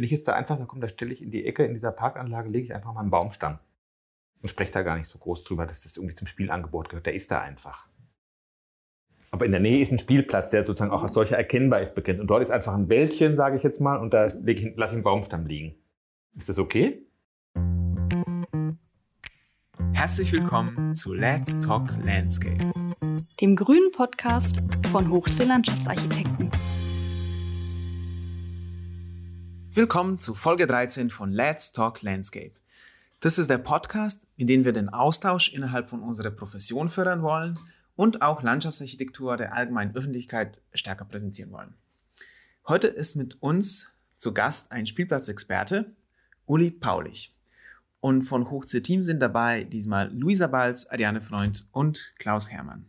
wenn ich jetzt da einfach, da komm, da stelle ich in die Ecke in dieser Parkanlage, lege ich einfach mal einen Baumstamm und spreche da gar nicht so groß drüber, dass das irgendwie zum Spielangebot gehört. Der ist da einfach. Aber in der Nähe ist ein Spielplatz, der sozusagen auch als solcher erkennbar ist, bekannt. Und dort ist einfach ein Wäldchen, sage ich jetzt mal, und da lasse ich einen Baumstamm liegen. Ist das okay? Herzlich willkommen zu Let's Talk Landscape, dem grünen Podcast von Hoch zu Landschaftsarchitekten. Willkommen zu Folge 13 von Let's Talk Landscape. Das ist der Podcast, in dem wir den Austausch innerhalb von unserer Profession fördern wollen und auch Landschaftsarchitektur der allgemeinen Öffentlichkeit stärker präsentieren wollen. Heute ist mit uns zu Gast ein Spielplatzexperte, Uli Paulich. Und von Hochze Team sind dabei diesmal Luisa Balz, Ariane Freund und Klaus Hermann.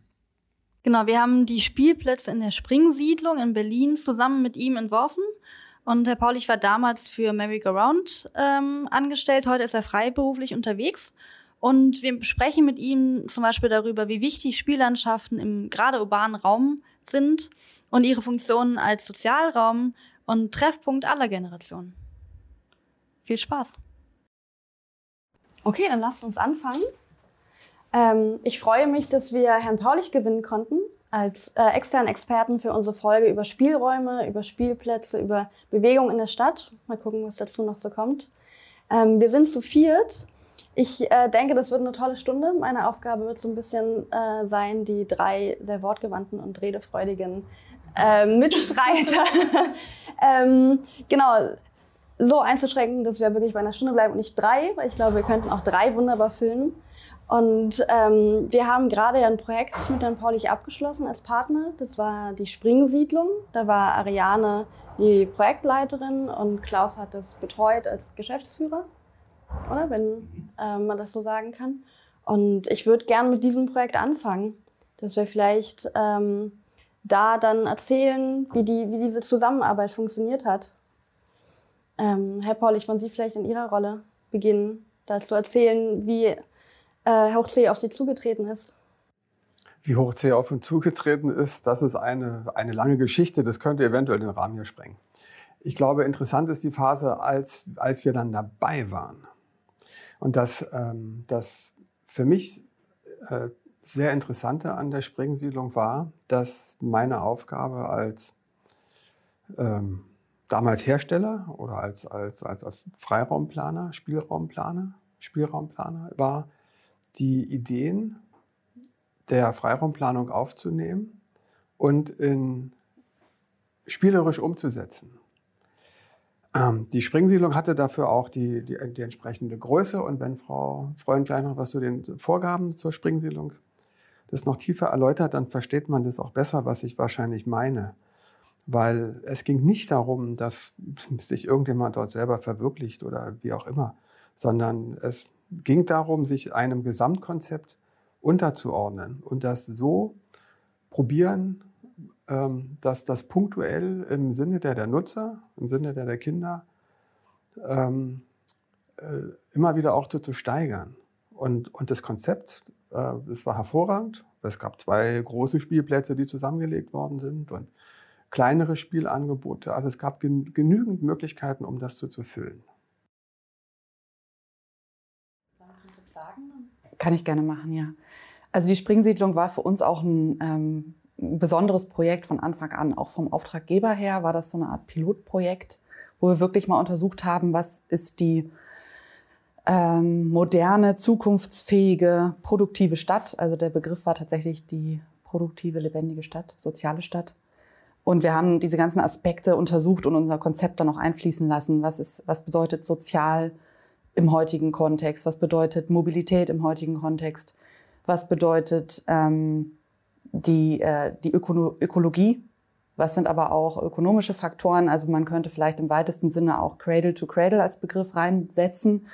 Genau, wir haben die Spielplätze in der Springsiedlung in Berlin zusammen mit ihm entworfen. Und Herr Paulich war damals für Merry Go Round ähm, angestellt. Heute ist er freiberuflich unterwegs. Und wir sprechen mit ihm zum Beispiel darüber, wie wichtig Spiellandschaften im gerade urbanen Raum sind und ihre Funktionen als Sozialraum und Treffpunkt aller Generationen. Viel Spaß! Okay, dann lasst uns anfangen. Ähm, ich freue mich, dass wir Herrn Paulich gewinnen konnten als äh, externen Experten für unsere Folge über Spielräume, über Spielplätze, über Bewegung in der Stadt. Mal gucken, was dazu noch so kommt. Ähm, wir sind zu viert. Ich äh, denke, das wird eine tolle Stunde. Meine Aufgabe wird so ein bisschen äh, sein, die drei sehr wortgewandten und redefreudigen äh, Mitstreiter ähm, genau so einzuschränken, dass wir wirklich bei einer Stunde bleiben und nicht drei, weil ich glaube, wir könnten auch drei wunderbar füllen. Und ähm, wir haben gerade ein Projekt mit Herrn Paulich abgeschlossen als Partner. Das war die Springsiedlung. Da war Ariane die Projektleiterin und Klaus hat das betreut als Geschäftsführer, oder wenn äh, man das so sagen kann. Und ich würde gerne mit diesem Projekt anfangen, dass wir vielleicht ähm, da dann erzählen, wie, die, wie diese Zusammenarbeit funktioniert hat. Ähm, Herr Paulich, wollen Sie vielleicht in Ihrer Rolle beginnen, dazu erzählen, wie äh, Hoch auf Sie zugetreten ist? Wie Hoch auf uns zugetreten ist, das ist eine, eine lange Geschichte, das könnte eventuell den Rahmen hier sprengen. Ich glaube, interessant ist die Phase, als, als wir dann dabei waren. Und das, ähm, das für mich äh, sehr Interessante an der Springsiedlung war, dass meine Aufgabe als ähm, damals Hersteller oder als, als, als, als Freiraumplaner, Spielraumplaner, Spielraumplaner war, die Ideen der Freiraumplanung aufzunehmen und in spielerisch umzusetzen. Ähm, die Springsiedlung hatte dafür auch die, die, die, entsprechende Größe. Und wenn Frau Freundlein noch was zu den Vorgaben zur Springsiedlung das noch tiefer erläutert, dann versteht man das auch besser, was ich wahrscheinlich meine weil es ging nicht darum, dass sich irgendjemand dort selber verwirklicht oder wie auch immer, sondern es ging darum, sich einem Gesamtkonzept unterzuordnen und das so probieren, ähm, dass das punktuell im Sinne der, der Nutzer, im Sinne der, der Kinder ähm, äh, immer wieder auch zu, steigern. Und, und das Konzept, äh, das war hervorragend. Es gab zwei große Spielplätze, die zusammengelegt worden sind und kleinere Spielangebote. Also es gab gen genügend Möglichkeiten, um das zu, zu füllen. Kann ich gerne machen, ja. Also die Springsiedlung war für uns auch ein ähm, besonderes Projekt von Anfang an. Auch vom Auftraggeber her war das so eine Art Pilotprojekt, wo wir wirklich mal untersucht haben, was ist die ähm, moderne, zukunftsfähige, produktive Stadt. Also der Begriff war tatsächlich die produktive, lebendige Stadt, soziale Stadt. Und wir haben diese ganzen Aspekte untersucht und unser Konzept dann auch einfließen lassen. Was ist, was bedeutet sozial im heutigen Kontext? Was bedeutet Mobilität im heutigen Kontext? Was bedeutet ähm, die, äh, die Öko Ökologie? Was sind aber auch ökonomische Faktoren? Also man könnte vielleicht im weitesten Sinne auch Cradle to Cradle als Begriff reinsetzen,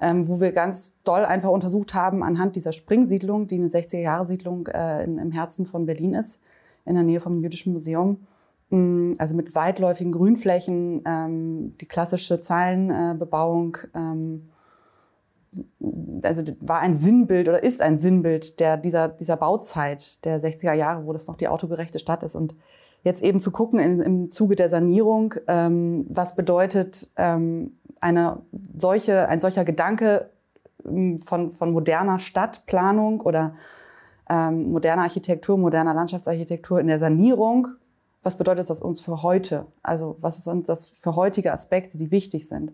ähm, wo wir ganz doll einfach untersucht haben anhand dieser Springsiedlung, die eine 60er-Jahre-Siedlung äh, im Herzen von Berlin ist in der Nähe vom Jüdischen Museum. Mm, also mit weitläufigen Grünflächen, ähm, die klassische Zeilenbebauung. Ähm, also war ein Sinnbild oder ist ein Sinnbild der, dieser, dieser Bauzeit der 60er Jahre, wo das noch die autogerechte Stadt ist. Und jetzt eben zu gucken in, im Zuge der Sanierung, ähm, was bedeutet ähm, eine solche, ein solcher Gedanke ähm, von, von moderner Stadtplanung oder ähm, moderner Architektur, moderner Landschaftsarchitektur in der Sanierung. Was bedeutet das uns für heute? Also was sind das für heutige Aspekte, die wichtig sind?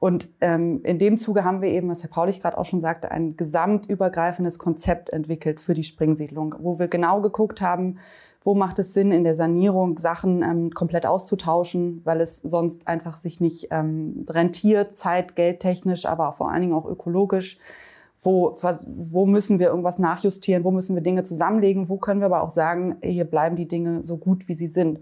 Und ähm, in dem Zuge haben wir eben, was Herr Paulich gerade auch schon sagte, ein gesamtübergreifendes Konzept entwickelt für die Springsiedlung, wo wir genau geguckt haben, wo macht es Sinn, in der Sanierung Sachen ähm, komplett auszutauschen, weil es sonst einfach sich nicht ähm, rentiert, zeit, geldtechnisch, aber vor allen Dingen auch ökologisch. Wo, wo müssen wir irgendwas nachjustieren, wo müssen wir Dinge zusammenlegen, wo können wir aber auch sagen, hier bleiben die Dinge so gut, wie sie sind.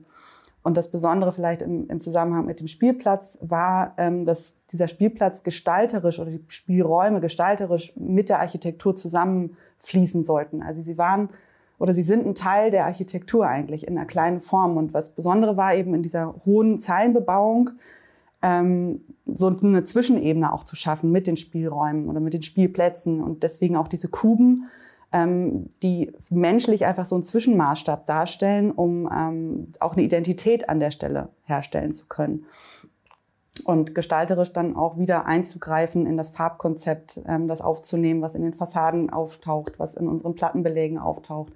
Und das Besondere vielleicht im, im Zusammenhang mit dem Spielplatz war, ähm, dass dieser Spielplatz gestalterisch oder die Spielräume gestalterisch mit der Architektur zusammenfließen sollten. Also sie waren oder sie sind ein Teil der Architektur eigentlich in einer kleinen Form. Und was Besondere war eben in dieser hohen Zeilenbebauung, ähm, so eine Zwischenebene auch zu schaffen mit den Spielräumen oder mit den Spielplätzen und deswegen auch diese Kuben, ähm, die menschlich einfach so einen Zwischenmaßstab darstellen, um ähm, auch eine Identität an der Stelle herstellen zu können. Und gestalterisch dann auch wieder einzugreifen in das Farbkonzept, ähm, das aufzunehmen, was in den Fassaden auftaucht, was in unseren Plattenbelägen auftaucht.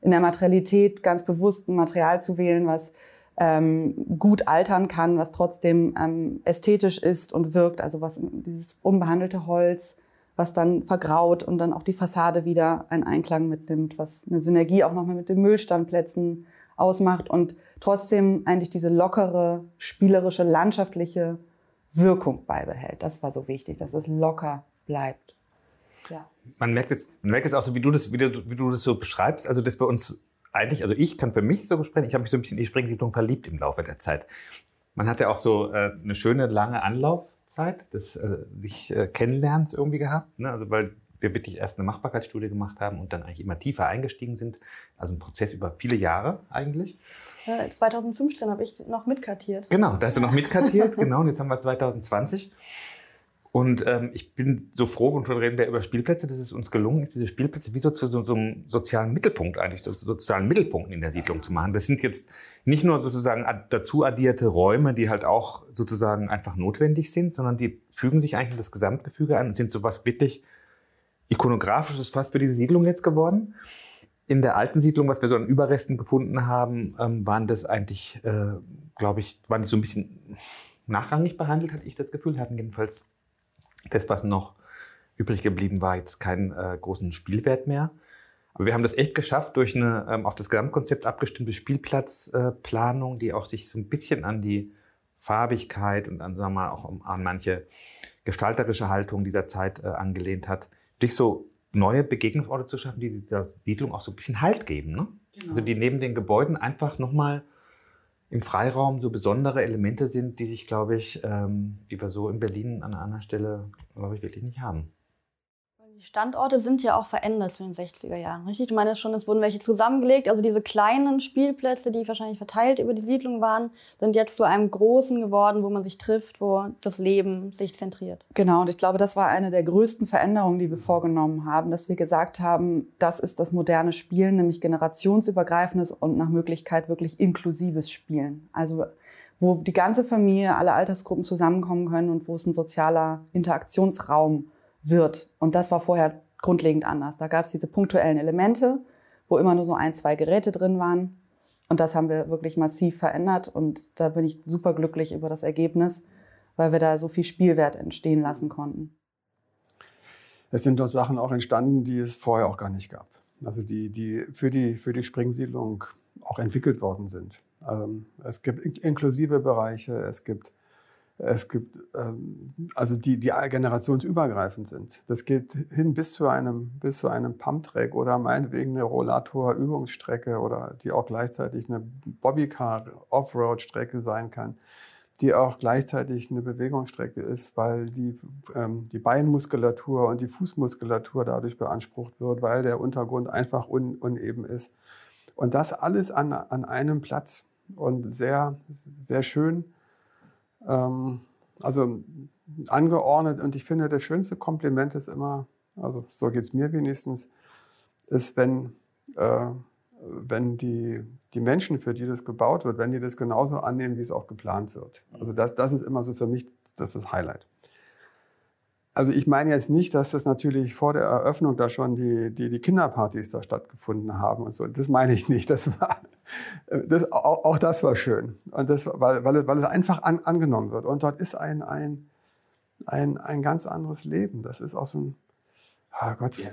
In der Materialität ganz bewusst ein Material zu wählen, was ähm, gut altern kann, was trotzdem ähm, ästhetisch ist und wirkt. Also was dieses unbehandelte Holz, was dann vergraut und dann auch die Fassade wieder einen Einklang mitnimmt, was eine Synergie auch nochmal mit den Müllstandplätzen ausmacht und trotzdem eigentlich diese lockere, spielerische, landschaftliche Wirkung beibehält. Das war so wichtig, dass es locker bleibt. Ja. Man merkt jetzt, man merkt jetzt auch so, wie du das, wie du, wie du das so beschreibst, also dass wir uns eigentlich, also ich kann für mich so sprechen, ich habe mich so ein bisschen in die Springsiedlung verliebt im Laufe der Zeit. Man hat ja auch so äh, eine schöne lange Anlaufzeit des äh, sich äh, Kennenlernens irgendwie gehabt, ne? also weil wir wirklich erst eine Machbarkeitsstudie gemacht haben und dann eigentlich immer tiefer eingestiegen sind, also ein Prozess über viele Jahre eigentlich. 2015 habe ich noch mitkartiert. Genau, da hast du noch mitkartiert, genau, und jetzt haben wir 2020. Und ähm, ich bin so froh, und schon reden wir über Spielplätze, dass es uns gelungen ist, diese Spielplätze wie so zu so, so einem sozialen Mittelpunkt eigentlich, zu sozialen Mittelpunkten in der Siedlung zu machen. Das sind jetzt nicht nur sozusagen dazu addierte Räume, die halt auch sozusagen einfach notwendig sind, sondern die fügen sich eigentlich in das Gesamtgefüge an und sind so was wirklich ikonografisches fast für diese Siedlung jetzt geworden. In der alten Siedlung, was wir so an Überresten gefunden haben, ähm, waren das eigentlich, äh, glaube ich, waren die so ein bisschen nachrangig behandelt, hatte ich das Gefühl, hatten jedenfalls das, was noch übrig geblieben war, jetzt keinen äh, großen Spielwert mehr. Aber wir haben das echt geschafft durch eine ähm, auf das Gesamtkonzept abgestimmte Spielplatzplanung, äh, die auch sich so ein bisschen an die Farbigkeit und an, sagen wir mal, auch an manche gestalterische Haltung dieser Zeit äh, angelehnt hat, durch so neue Begegnungsorte zu schaffen, die dieser Siedlung auch so ein bisschen Halt geben. Ne? Genau. Also die neben den Gebäuden einfach nochmal im Freiraum so besondere Elemente sind, die sich, glaube ich, ähm, die wir so in Berlin an einer Stelle, glaube ich, wirklich nicht haben. Die Standorte sind ja auch verändert zu den 60er Jahren, richtig? Du meinst schon, es wurden welche zusammengelegt. Also diese kleinen Spielplätze, die wahrscheinlich verteilt über die Siedlung waren, sind jetzt zu einem großen geworden, wo man sich trifft, wo das Leben sich zentriert. Genau, und ich glaube, das war eine der größten Veränderungen, die wir vorgenommen haben, dass wir gesagt haben, das ist das moderne Spielen, nämlich generationsübergreifendes und nach Möglichkeit wirklich inklusives Spielen. Also wo die ganze Familie, alle Altersgruppen zusammenkommen können und wo es ein sozialer Interaktionsraum wird. Und das war vorher grundlegend anders. Da gab es diese punktuellen Elemente, wo immer nur so ein, zwei Geräte drin waren. Und das haben wir wirklich massiv verändert. Und da bin ich super glücklich über das Ergebnis, weil wir da so viel Spielwert entstehen lassen konnten. Es sind dort Sachen auch entstanden, die es vorher auch gar nicht gab. Also die, die für die, für die Springsiedlung auch entwickelt worden sind. Ähm, es gibt inklusive Bereiche, es gibt es gibt, ähm, also die, die generationsübergreifend sind. Das geht hin bis zu einem, bis zu einem Pumptrack oder meinetwegen eine Rollator-Übungsstrecke oder die auch gleichzeitig eine Bobbycar Offroad-Strecke sein kann, die auch gleichzeitig eine Bewegungsstrecke ist, weil die, ähm, die Beinmuskulatur und die Fußmuskulatur dadurch beansprucht wird, weil der Untergrund einfach un, uneben ist. Und das alles an, an einem Platz und sehr, sehr schön ähm, also angeordnet und ich finde, das schönste Kompliment ist immer, also so geht es mir wenigstens, ist, wenn, äh, wenn die, die Menschen, für die das gebaut wird, wenn die das genauso annehmen, wie es auch geplant wird. Also das, das ist immer so für mich das, ist das Highlight. Also ich meine jetzt nicht, dass das natürlich vor der Eröffnung da schon die, die, die Kinderpartys da stattgefunden haben und so. Das meine ich nicht. Das war, das, auch, auch das war schön. Und das, weil, weil, es, weil es einfach an, angenommen wird. Und dort ist ein, ein, ein, ein ganz anderes Leben. Das ist auch so ein, oh Gott, ja.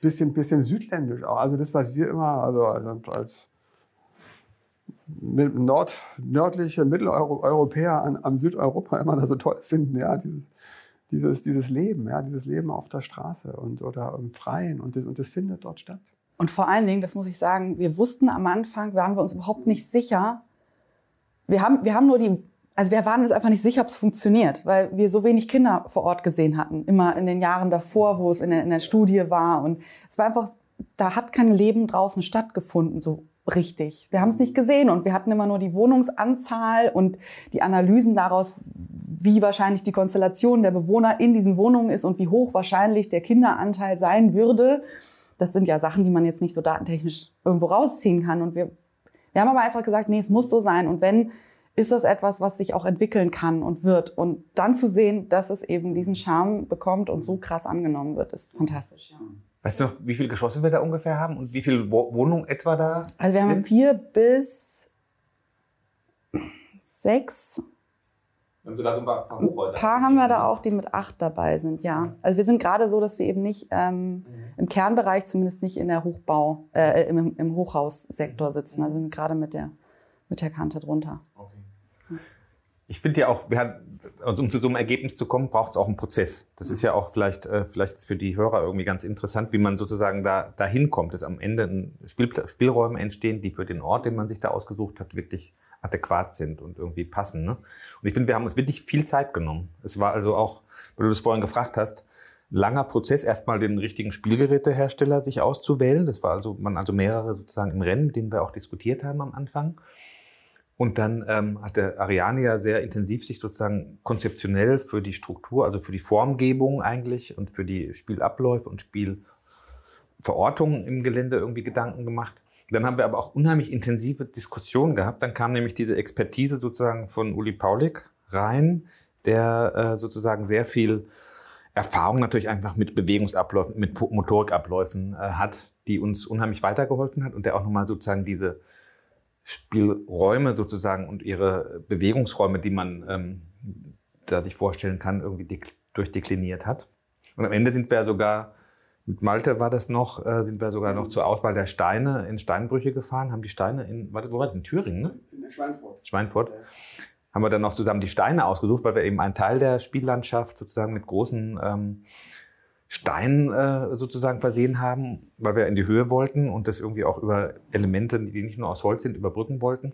bisschen, bisschen südländisch auch. Also das, was wir immer, also, also als Nord, nördliche Mitteleuropäer an, am Südeuropa immer da so toll finden, ja, dieses, dieses, dieses Leben, ja, dieses Leben auf der Straße und, oder im Freien und das, und das findet dort statt. Und vor allen Dingen, das muss ich sagen, wir wussten am Anfang, waren wir uns überhaupt nicht sicher. Wir haben, wir haben nur die, also wir waren uns einfach nicht sicher, ob es funktioniert, weil wir so wenig Kinder vor Ort gesehen hatten. Immer in den Jahren davor, wo es in der, in der Studie war. Und es war einfach, da hat kein Leben draußen stattgefunden, so richtig. Wir haben es nicht gesehen und wir hatten immer nur die Wohnungsanzahl und die Analysen daraus, wie wahrscheinlich die Konstellation der Bewohner in diesen Wohnungen ist und wie hoch wahrscheinlich der Kinderanteil sein würde. Das sind ja Sachen, die man jetzt nicht so datentechnisch irgendwo rausziehen kann. Und wir, wir haben aber einfach gesagt, nee, es muss so sein. Und wenn, ist das etwas, was sich auch entwickeln kann und wird. Und dann zu sehen, dass es eben diesen Charme bekommt und so krass angenommen wird, ist fantastisch. Ja. Weißt du noch, wie viele Geschosse wir da ungefähr haben und wie viele Wohnungen etwa da? Also wir haben sind? vier bis sechs. Haben sogar so ein paar, paar Hochhäuser. Ein paar haben wir da auch, die mit acht dabei sind, ja. Also wir sind gerade so, dass wir eben nicht ähm, mhm. im Kernbereich, zumindest nicht in der Hochbau, äh, im, im Hochhaussektor sitzen. Also wir sind gerade mit der, mit der Kante drunter. Okay. Ich finde ja auch, wir haben, also um zu so einem Ergebnis zu kommen, braucht es auch einen Prozess. Das ist ja auch vielleicht, äh, vielleicht für die Hörer irgendwie ganz interessant, wie man sozusagen da dahin kommt, dass am Ende Spiel, Spielräume entstehen, die für den Ort, den man sich da ausgesucht hat, wirklich adäquat sind und irgendwie passen. Ne? Und ich finde, wir haben uns wirklich viel Zeit genommen. Es war also auch, weil du das vorhin gefragt hast, langer Prozess, erstmal den richtigen Spielgerätehersteller sich auszuwählen. Das war also, man also mehrere sozusagen im Rennen, mit denen wir auch diskutiert haben am Anfang. Und dann ähm, hat der Ariane ja sehr intensiv sich sozusagen konzeptionell für die Struktur, also für die Formgebung eigentlich und für die Spielabläufe und Spielverortungen im Gelände irgendwie Gedanken gemacht. Dann haben wir aber auch unheimlich intensive Diskussionen gehabt. Dann kam nämlich diese Expertise sozusagen von Uli Paulik rein, der äh, sozusagen sehr viel Erfahrung natürlich einfach mit Bewegungsabläufen, mit Motorikabläufen äh, hat, die uns unheimlich weitergeholfen hat und der auch nochmal sozusagen diese Spielräume sozusagen und ihre Bewegungsräume, die man ähm, da sich vorstellen kann, irgendwie durchdekliniert hat. Und am Ende sind wir sogar, mit Malte war das noch, äh, sind wir sogar noch zur Auswahl der Steine in Steinbrüche gefahren, haben die Steine in, warte, wo war das? In Thüringen, ne? In Schweinfurt. Schweinfurt. Ja. Haben wir dann noch zusammen die Steine ausgesucht, weil wir eben einen Teil der Spiellandschaft sozusagen mit großen ähm, Stein äh, sozusagen versehen haben, weil wir in die Höhe wollten und das irgendwie auch über Elemente, die nicht nur aus Holz sind, überbrücken wollten.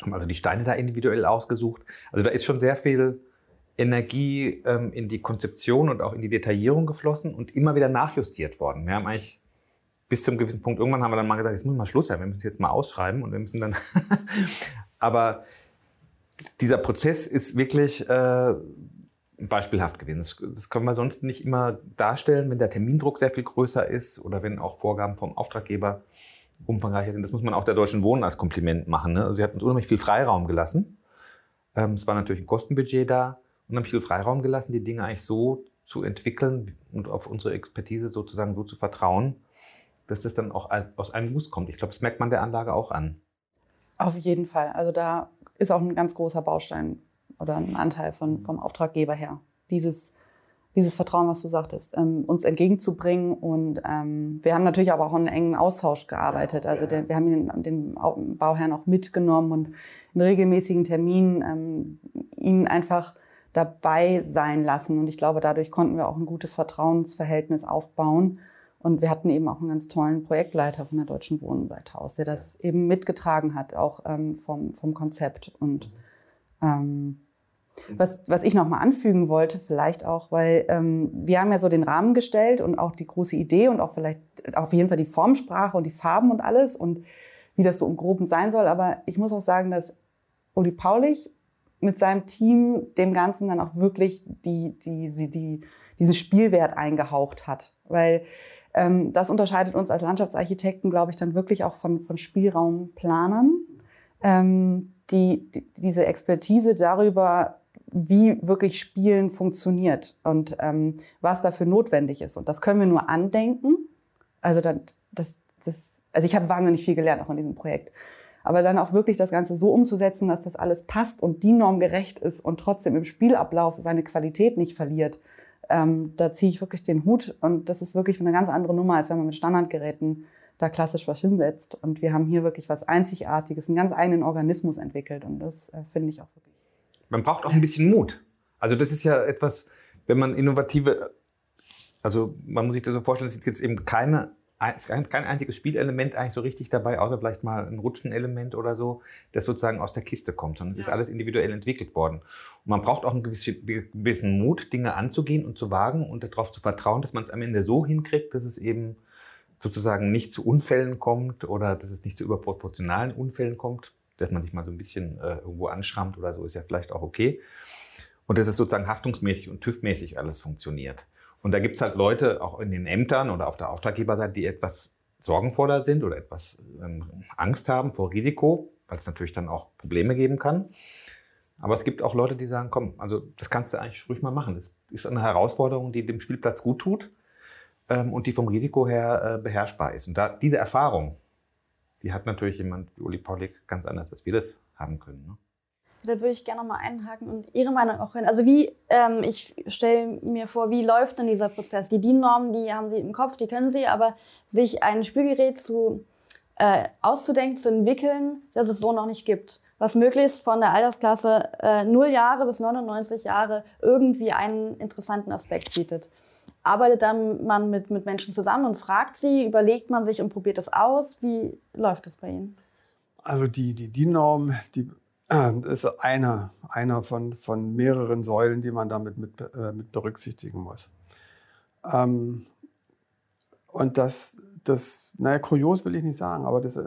Haben also die Steine da individuell ausgesucht. Also da ist schon sehr viel Energie ähm, in die Konzeption und auch in die Detaillierung geflossen und immer wieder nachjustiert worden. Wir haben eigentlich bis zum gewissen Punkt, irgendwann haben wir dann mal gesagt, jetzt muss mal Schluss sein, wir müssen jetzt mal ausschreiben und wir müssen dann, aber dieser Prozess ist wirklich äh, beispielhaft gewesen. Das, das können wir sonst nicht immer darstellen, wenn der Termindruck sehr viel größer ist oder wenn auch Vorgaben vom Auftraggeber umfangreicher sind. Das muss man auch der Deutschen Wohnen als Kompliment machen. Ne? Also sie hat uns unheimlich viel Freiraum gelassen. Ähm, es war natürlich ein Kostenbudget da, unheimlich viel Freiraum gelassen, die Dinge eigentlich so zu entwickeln und auf unsere Expertise sozusagen so zu vertrauen, dass das dann auch aus einem Guss kommt. Ich glaube, das merkt man der Anlage auch an. Auf jeden Fall. Also da ist auch ein ganz großer Baustein oder einen Anteil von, vom Auftraggeber her. Dieses, dieses Vertrauen, was du sagtest, ähm, uns entgegenzubringen. Und ähm, wir haben natürlich aber auch einen engen Austausch gearbeitet. Also den, wir haben den, den Bauherrn auch mitgenommen und in regelmäßigen Terminen ähm, ihn einfach dabei sein lassen. Und ich glaube, dadurch konnten wir auch ein gutes Vertrauensverhältnis aufbauen. Und wir hatten eben auch einen ganz tollen Projektleiter von der Deutschen Wohnseite aus, der das eben mitgetragen hat, auch ähm, vom, vom Konzept. Und ähm, was, was ich noch mal anfügen wollte, vielleicht auch, weil ähm, wir haben ja so den Rahmen gestellt und auch die große Idee und auch vielleicht auf jeden Fall die Formsprache und die Farben und alles und wie das so im Groben sein soll. Aber ich muss auch sagen, dass Uli Paulich mit seinem Team dem Ganzen dann auch wirklich die, die, die, die, diesen Spielwert eingehaucht hat. Weil Ähm, das unterscheidet uns als Landschaftsarchitekten, glaube ich, dann wirklich auch von, von Spielraumplanern. Ähm, die, die, diese Expertise darüber, wie wirklich Spielen funktioniert und ähm, was dafür notwendig ist. Und das können wir nur andenken. Also, dann, das, das, also ich habe wahnsinnig viel gelernt auch in diesem Projekt. Aber dann auch wirklich das Ganze so umzusetzen, dass das alles passt und die Norm gerecht ist und trotzdem im Spielablauf seine Qualität nicht verliert, ähm, da ziehe ich wirklich den Hut. Und das ist wirklich eine ganz andere Nummer, als wenn man mit Standardgeräten da klassisch was hinsetzt. Und wir haben hier wirklich was Einzigartiges, einen ganz eigenen Organismus entwickelt. Und das äh, finde ich auch wirklich. Man braucht auch ein bisschen Mut. Also das ist ja etwas, wenn man innovative, also man muss sich das so vorstellen, es ist jetzt eben keine kein einziges Spielelement eigentlich so richtig dabei, außer vielleicht mal ein Rutschenelement oder so, das sozusagen aus der Kiste kommt, sondern es ja. ist alles individuell entwickelt worden. Und man braucht auch einen gewissen Mut, Dinge anzugehen und zu wagen und darauf zu vertrauen, dass man es am Ende so hinkriegt, dass es eben sozusagen nicht zu Unfällen kommt oder dass es nicht zu überproportionalen Unfällen kommt, dass man sich mal so ein bisschen äh, irgendwo anschrammt oder so, ist ja vielleicht auch okay. Und dass es sozusagen haftungsmäßig und TÜV-mäßig alles funktioniert. Und da gibt es halt Leute, auch in den Ämtern oder auf der Auftraggeberseite, die etwas sorgenvoller sind oder etwas ähm, Angst haben vor Risiko, weil es natürlich dann auch Probleme geben kann. Aber es gibt auch Leute, die sagen, komm, also das kannst du eigentlich ruhig mal machen. Das ist eine Herausforderung, die dem Spielplatz gut tut und die vom Risiko her äh, beherrschbar ist. Und da, diese Erfahrung, die hat natürlich jemand wie Uli Paulik ganz anders, als wir das haben können. Ne? Da würde ich gerne mal einhaken und Ihre Meinung auch hören. Also wie, ähm, ich stelle mir vor, wie läuft denn dieser Prozess? Die DIN-Normen, die haben Sie im Kopf, die können Sie, aber sich ein Spielgerät zu, äh, auszudenken, zu entwickeln, das es so noch nicht gibt. Was möglichst von der Altersklasse äh, 0 Jahre bis 99 Jahre irgendwie einen interessanten Aspekt bietet. Arbeitet dann man mit, mit Menschen zusammen und fragt sie, überlegt man sich und probiert es aus? Wie läuft das bei Ihnen? Also die, die DIN-Norm, die ähm, ist einer, einer von, von mehreren Säulen, die man damit mit, äh, mit berücksichtigen muss. Ähm, und das, das, naja, kurios will ich nicht sagen, aber das, äh,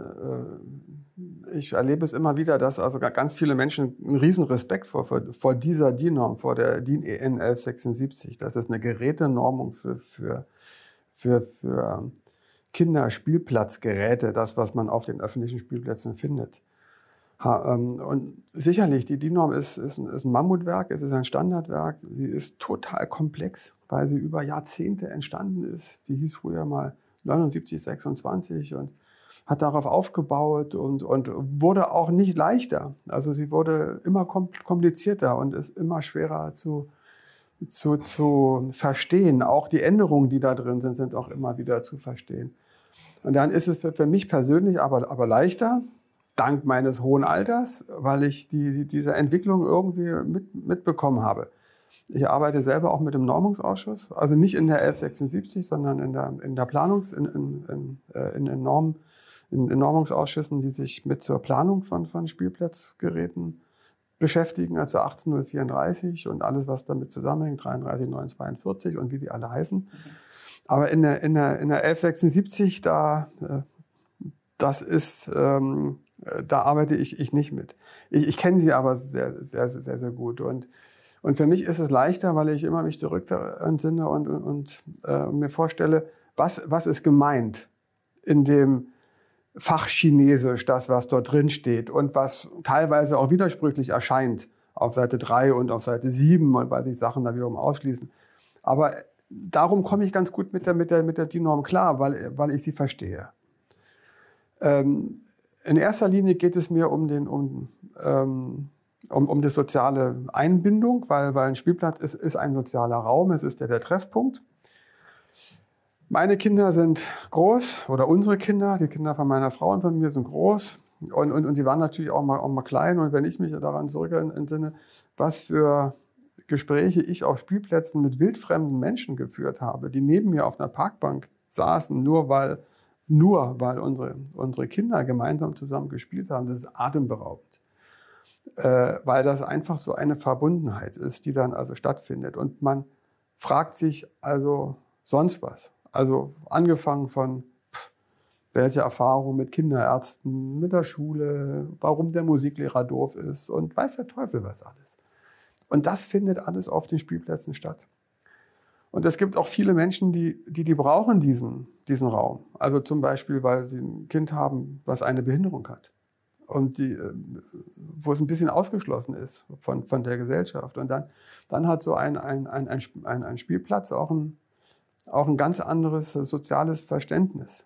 ich erlebe es immer wieder, dass also ganz viele Menschen einen riesen Respekt vor, vor, vor dieser DIN-Norm, vor der DIN EN 1176. Das ist eine Gerätenormung für, für, für, für Kinderspielplatzgeräte, das, was man auf den öffentlichen Spielplätzen findet. Ähm, und sicherlich, die DIN-Norm ist, ist, ist, ein Mammutwerk, es ist ein Standardwerk. Sie ist total komplex, weil sie über Jahrzehnte entstanden ist. Die hieß früher mal 7926 und hat darauf aufgebaut und, und wurde auch nicht leichter. Also sie wurde immer komplizierter und ist immer schwerer zu, zu, zu verstehen. Auch die Änderungen, die da drin sind, sind auch immer wieder zu verstehen. Und dann ist es für, für mich persönlich aber, aber leichter, dank meines hohen Alters, weil ich die, diese Entwicklung irgendwie mit, mitbekommen habe. Ich arbeite selber auch mit dem Normungsausschuss, also nicht in der 1176, sondern in der, in der Planungs-, in, in, in, äh, in, Norm, in, in Normungsausschüssen, die sich mit zur Planung von, von Spielplatzgeräten beschäftigen, also 18034 und alles, was damit zusammenhängt, 33942 und wie die alle heißen. Mhm. Aber in der, in der, in der 1176, da, äh, das ist, ähm, äh, da arbeite ich, ich nicht mit. Ich, ich kenne sie aber sehr, sehr, sehr, sehr gut. Und, und für mich ist es leichter, weil ich immer mich zurück entsinne und, und, und äh, mir vorstelle, was, was ist gemeint in dem Fachchinesisch, das, was dort drin steht und was teilweise auch widersprüchlich erscheint auf Seite 3 und auf Seite 7, weil sich Sachen da wiederum ausschließen. Aber darum komme ich ganz gut mit der, mit der, mit der DIN-Norm klar, weil, weil ich sie verstehe. Ähm, in erster Linie geht es mir um, den, um, ähm, um, um die soziale Einbindung, weil, weil ein Spielplatz ist, ist ein sozialer Raum, es ist der, der Treffpunkt. Meine Kinder sind groß oder unsere Kinder, die Kinder von meiner Frau und von mir sind groß und, und, und sie waren natürlich auch mal, auch mal klein und wenn ich mich daran zurück entsinne, was für Gespräche ich auf Spielplätzen mit wildfremden Menschen geführt habe, die neben mir auf einer Parkbank saßen, nur weil nur weil unsere, unsere Kinder gemeinsam zusammen gespielt haben, das ist atemberaubend. Äh, weil das einfach so eine Verbundenheit ist, die dann also stattfindet. Und man fragt sich also sonst was. Also angefangen von, pff, welche Erfahrung mit Kinderärzten, mit der Schule, warum der Musiklehrer doof ist und weiß der Teufel was alles. Und das findet alles auf den Spielplätzen statt. Und es gibt auch viele Menschen, die, die, die brauchen diesen, diesen Raum. Also zum Beispiel, weil sie ein Kind haben, was eine Behinderung hat. Und die, äh, wo es ein bisschen ausgeschlossen ist von, von der Gesellschaft. Und dann, dann hat so ein, ein, ein, ein, ein Spielplatz auch ein, auch ein ganz anderes soziales Verständnis.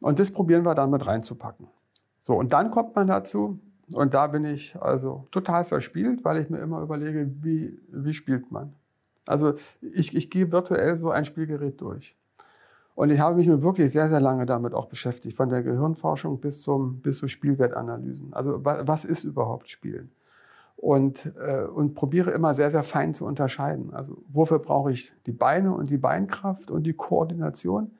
Und das probieren wir dann mit reinzupacken. So, und dann kommt man dazu, und da bin ich also total verspielt, weil ich mir immer überlege, wie, wie spielt man. Also ich, ich gehe virtuell so ein Spielgerät durch. Und ich habe mich nun wirklich sehr, sehr lange damit auch beschäftigt, von der Gehirnforschung bis, zum, bis zu Spielwertanalysen. Also was, was ist überhaupt Spielen? Und, äh, und probiere immer sehr, sehr fein zu unterscheiden. Also wofür brauche ich die Beine und die Beinkraft und die Koordination?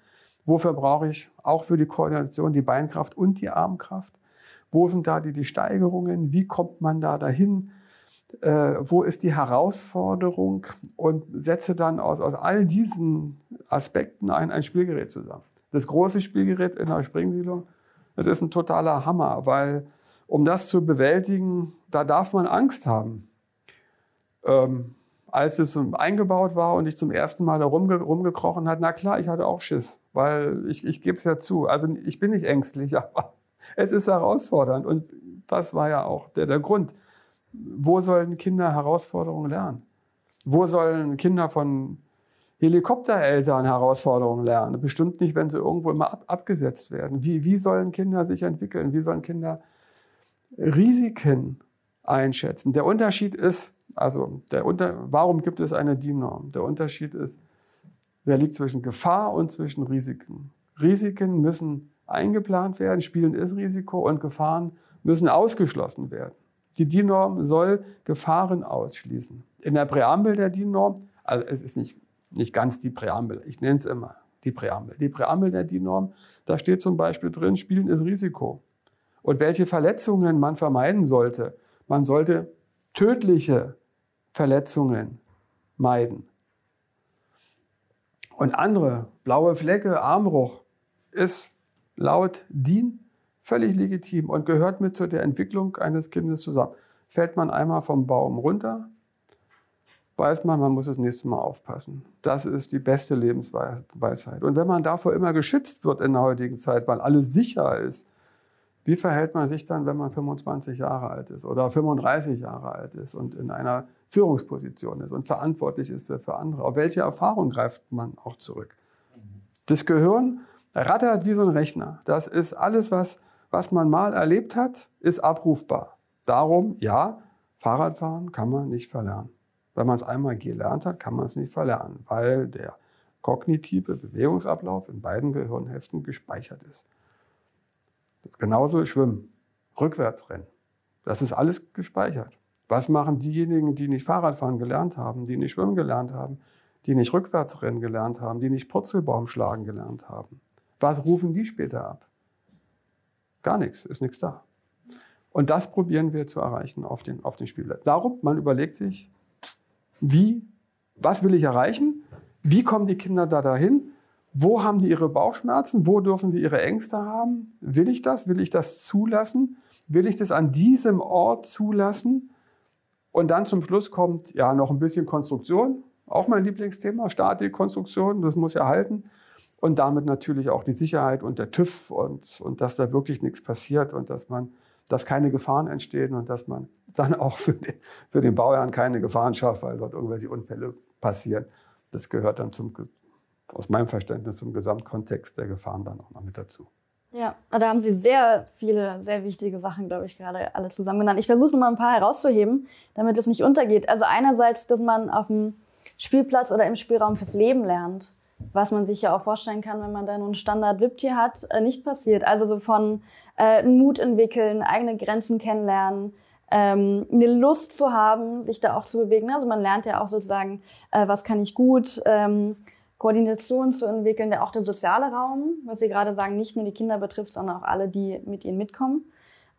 Wofür brauche ich auch für die Koordination die Beinkraft und die Armkraft? Wo sind da die, die Steigerungen? Wie kommt man da dahin? Äh, wo ist die Herausforderung? Und setze dann aus, aus all diesen Aspekten ein, ein Spielgerät zusammen. Das große Spielgerät in der Springsiedlung, das ist ein totaler Hammer, weil um das zu bewältigen, da darf man Angst haben. Ähm, als es eingebaut war und ich zum ersten Mal da rumge rumgekrochen hat, na klar, ich hatte auch Schiss, weil ich, ich gebe es ja zu. Also ich bin nicht ängstlich, aber es ist herausfordernd. Und das war ja auch der, der Grund. Wo sollen Kinder Herausforderungen lernen? Wo sollen Kinder von Helikoptereltern Herausforderungen lernen? Bestimmt nicht, wenn sie irgendwo immer ab, abgesetzt werden. Wie, wie sollen Kinder sich entwickeln? Wie sollen Kinder Risiken einschätzen? Der Unterschied ist, also der Unter, warum gibt es eine DIN-Norm? Der Unterschied ist, wer liegt zwischen Gefahr und zwischen Risiken. Risiken müssen eingeplant werden. Spielen ist Risiko und Gefahren müssen ausgeschlossen werden. Die DIN-Norm soll Gefahren ausschließen. In der Präambel der DIN-Norm, also es ist nicht, nicht ganz die Präambel, ich nenne es immer die Präambel. Die Präambel der DIN-Norm, da steht zum Beispiel drin, Spielen ist Risiko. Und welche Verletzungen man vermeiden sollte. Man sollte tödliche Verletzungen meiden. Und andere, blaue Flecke, Armbruch, ist laut DIN völlig legitim und gehört mit zu der Entwicklung eines Kindes zusammen. Fällt man einmal vom Baum runter, weiß man, man muss das nächste Mal aufpassen. Das ist die beste Lebensweisheit. Und wenn man davor immer geschützt wird in der heutigen Zeit, weil alles sicher ist, wie verhält man sich dann, wenn man 25 Jahre alt ist oder 35 Jahre alt ist und in einer Führungsposition ist und verantwortlich ist für, andere? Auf welche Erfahrung greift man auch zurück? Das Gehirn rattert wie so ein Rechner. Das ist alles, was, was man mal erlebt hat, ist abrufbar. Darum, ja, Fahrradfahren kann man nicht verlernen. Wenn man es einmal gelernt hat, kann man es nicht verlernen, weil der kognitive Bewegungsablauf in beiden Gehirnhälften gespeichert ist. Genauso Schwimmen, Rückwärtsrennen. Das ist alles gespeichert. Was machen diejenigen, die nicht Fahrradfahren gelernt haben, die nicht Schwimmen gelernt haben, die nicht Rückwärtsrennen gelernt haben, die nicht Purzelbaum schlagen gelernt haben? Was rufen die später ab? Gar nichts, ist nichts da. Und das probieren wir zu erreichen auf den, auf den Spielplatz. Darum, man überlegt sich, wie, was will ich erreichen? Wie kommen die Kinder da dahin? Wo haben die ihre Bauchschmerzen? Wo dürfen sie ihre Ängste haben? Will ich das? Will ich das zulassen? Will ich das an diesem Ort zulassen? Und dann zum Schluss kommt ja noch ein bisschen Konstruktion, auch mein Lieblingsthema, Statik, Konstruktion, das muss ja halten und damit natürlich auch die Sicherheit und der TÜV und, und dass da wirklich nichts passiert und dass man, dass keine Gefahren entstehen und dass man dann auch für den, für den Bauherrn keine Gefahren schafft, weil dort irgendwelche Unfälle passieren. Das gehört dann zum, aus meinem Verständnis zum Gesamtkontext der Gefahren dann auch noch mit dazu. Ja, da haben Sie sehr viele, sehr wichtige Sachen, glaube ich, gerade alle zusammen genannt. Ich versuche nur mal ein paar herauszuheben, damit es nicht untergeht. Also einerseits, dass man auf dem Spielplatz oder im Spielraum fürs Leben lernt was man sich ja auch vorstellen kann, wenn man da nur ein Standard-VIP-Tier hat, äh, nicht passiert. Also so von äh, Mut entwickeln, eigene Grenzen kennenlernen, ähm, eine Lust zu haben, sich da auch zu bewegen. Also man lernt ja auch sozusagen, äh, was kann ich gut, ähm, Koordination zu entwickeln, der auch der soziale Raum, was Sie gerade sagen, nicht nur die Kinder betrifft, sondern auch alle, die mit ihnen mitkommen.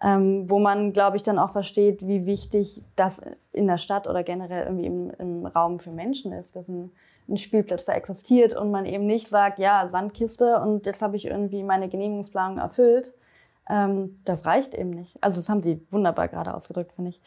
Ähm, wo man, glaube ich, dann auch versteht, wie wichtig das in der Stadt oder generell irgendwie im, im Raum für Menschen ist, dass ein ein Spielplatz da existiert und man eben nicht sagt, ja, Sandkiste und jetzt habe ich irgendwie meine Genehmigungsplanung erfüllt. Ähm, das reicht eben nicht. Also das haben sie wunderbar gerade ausgedrückt, finde ich.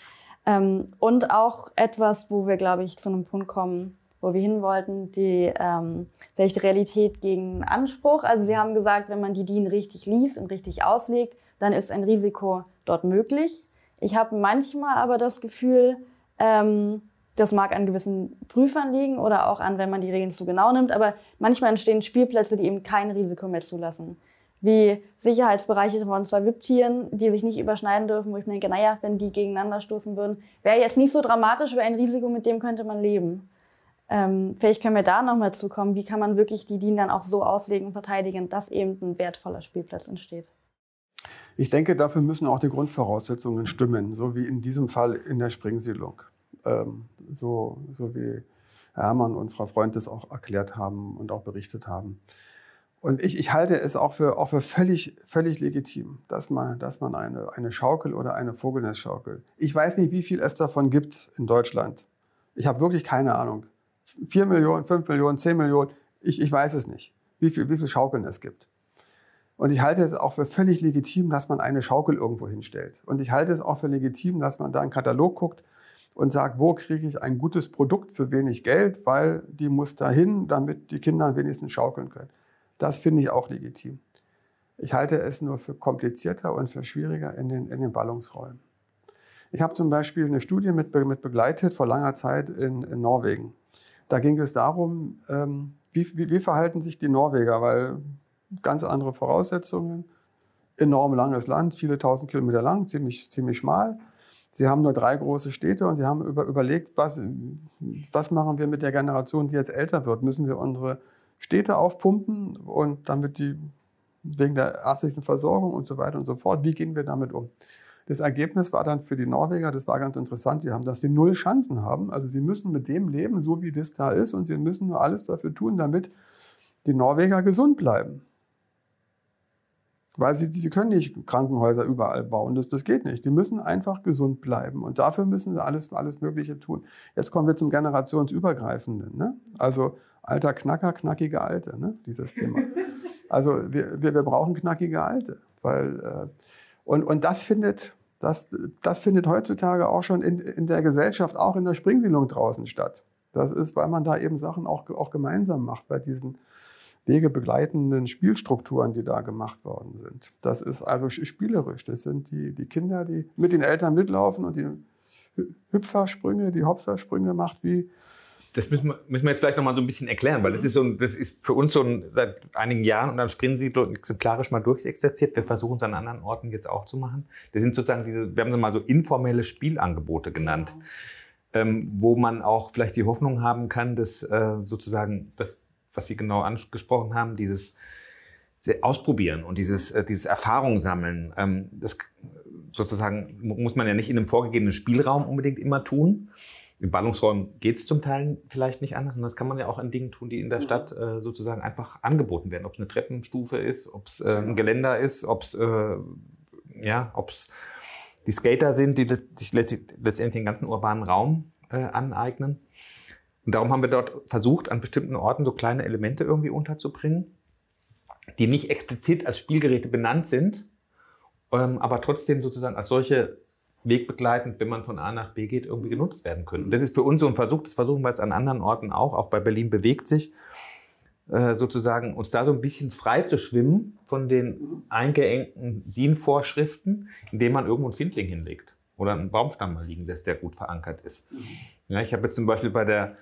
Ähm, und auch etwas, wo wir, glaube ich, zu einem Punkt kommen, wo wir hin wollten, die ähm, vielleicht Realität gegen Anspruch. Also Sie haben gesagt, wenn man die DIN richtig liest und richtig auslegt, dann ist ein Risiko dort möglich. Ich habe manchmal aber das Gefühl, ähm, das mag an gewissen Prüfern liegen oder auch an, wenn man die Regeln zu genau nimmt, aber manchmal entstehen Spielplätze, die eben kein Risiko mehr zulassen. Wie Sicherheitsbereiche von zwei VIP-Tieren, die sich nicht überschneiden dürfen, wo ich mir denke, naja, wenn die gegeneinander stoßen würden, wäre jetzt nicht so dramatisch, wäre ein Risiko, mit dem könnte man leben. Ähm, vielleicht können wir da nochmal zukommen, wie kann man wirklich die DIN dann auch so auslegen und verteidigen, dass eben ein wertvoller Spielplatz entsteht. Ich denke, dafür müssen auch die Grundvoraussetzungen stimmen, so wie in diesem Fall in der Springsiedlung. Ähm, so, so wie Hermann und Frau Freund das auch erklärt haben und auch berichtet haben. Und ich, ich halte es auch für, auch für völlig, völlig legitim, dass man, dass man eine, eine Schaukel oder eine Vogelnestschaukel, ich weiß nicht, wie viel es davon gibt in Deutschland. Ich habe wirklich keine Ahnung. 4 Millionen, 5 Millionen, 10 Millionen, ich, ich weiß es nicht, wie viel, wie viel Schaukeln es gibt. Und ich halte es auch für völlig legitim, dass man eine Schaukel irgendwo hinstellt. Und ich halte es auch für legitim, dass man da einen Katalog guckt und sagt, wo kriege ich ein gutes Produkt für wenig Geld, weil die muss dahin, damit die Kinder wenigstens schaukeln können. Das finde ich auch legitim. Ich halte es nur für komplizierter und für schwieriger in den, in den Ballungsräumen. Ich habe zum Beispiel eine Studie mit, mit begleitet vor langer Zeit in, in Norwegen. Da ging es darum, ähm, wie, wie, wie, verhalten sich die Norweger, weil ganz andere Voraussetzungen, enorm langes Land, viele tausend Kilometer lang, ziemlich, ziemlich schmal. Sie haben nur drei große Städte und sie haben über, überlegt, was, was machen wir mit der Generation, die jetzt älter wird? Müssen wir unsere Städte aufpumpen und damit die wegen der ärztlichen Versorgung und so weiter und so fort, wie gehen wir damit um? Das Ergebnis war dann für die Norweger, das war ganz interessant, die haben, dass sie null Chancen haben. Also sie müssen mit dem leben, so wie das da ist, und sie müssen nur alles dafür tun, damit die Norweger gesund bleiben. Weil sie, sie können nicht Krankenhäuser überall bauen, das, das geht nicht. Die müssen einfach gesund bleiben und dafür müssen sie alles, alles Mögliche tun. Jetzt kommen wir zum Generationsübergreifenden. Ne? Also alter Knacker, knackige Alte, ne? dieses Thema. Also wir, wir, wir brauchen knackige Alte, weil äh, und, und das, findet, das, das findet heutzutage auch schon in, in der Gesellschaft, auch in der Springsiedlung draußen statt. Das ist, weil man da eben Sachen auch, auch gemeinsam macht bei diesen wegebegleitenden Spielstrukturen, die da gemacht worden sind. Das ist also spielerisch. Das sind die, die Kinder, die mit den Eltern mitlaufen und die Hüpfersprünge, die Hopsersprünge macht, wie das müssen wir, müssen wir jetzt vielleicht noch mal so ein bisschen erklären, weil das ist so ein, das ist für uns so ein, seit einigen Jahren und dann Sprintsiedlung exemplarisch mal durchexerziert. Wir versuchen es an anderen Orten jetzt auch zu machen. Das sind sozusagen diese, wir haben sie mal so informelle Spielangebote genannt, ähm, wo man auch vielleicht die Hoffnung haben kann, dass äh, sozusagen das, was Sie genau angesprochen haben, dieses Ausprobieren und dieses, äh, dieses Erfahrung sammeln, ähm, das sozusagen muss man ja nicht in einem vorgegebenen Spielraum unbedingt immer tun in Ballungsräumen geht es zum Teil vielleicht nicht anders. Und das kann man ja auch an Dingen tun, die in der mhm. Stadt äh, sozusagen einfach angeboten werden. Ob es eine Treppenstufe ist, ob es äh, ein Geländer ist, ob es äh, ja, ob es die Skater sind, die sich letztendlich den ganzen urbanen Raum äh, aneignen. Und darum haben wir dort versucht, an bestimmten Orten so kleine Elemente irgendwie unterzubringen, die nicht explizit als Spielgeräte benannt sind, ähm, aber trotzdem sozusagen als solche wegbegleitend, wenn man von A nach B geht, irgendwie genutzt werden können. Und das ist für uns so ein Versuch, das versuchen wir jetzt an anderen Orten auch, auch bei Berlin bewegt sich, äh, sozusagen uns da so ein bisschen frei zu schwimmen von den eingeengten DIN-Vorschriften, indem man irgendwo einen Findling hinlegt oder einen Baumstamm mal liegen lässt, der gut verankert ist. Ja, ich habe jetzt zum Beispiel bei der,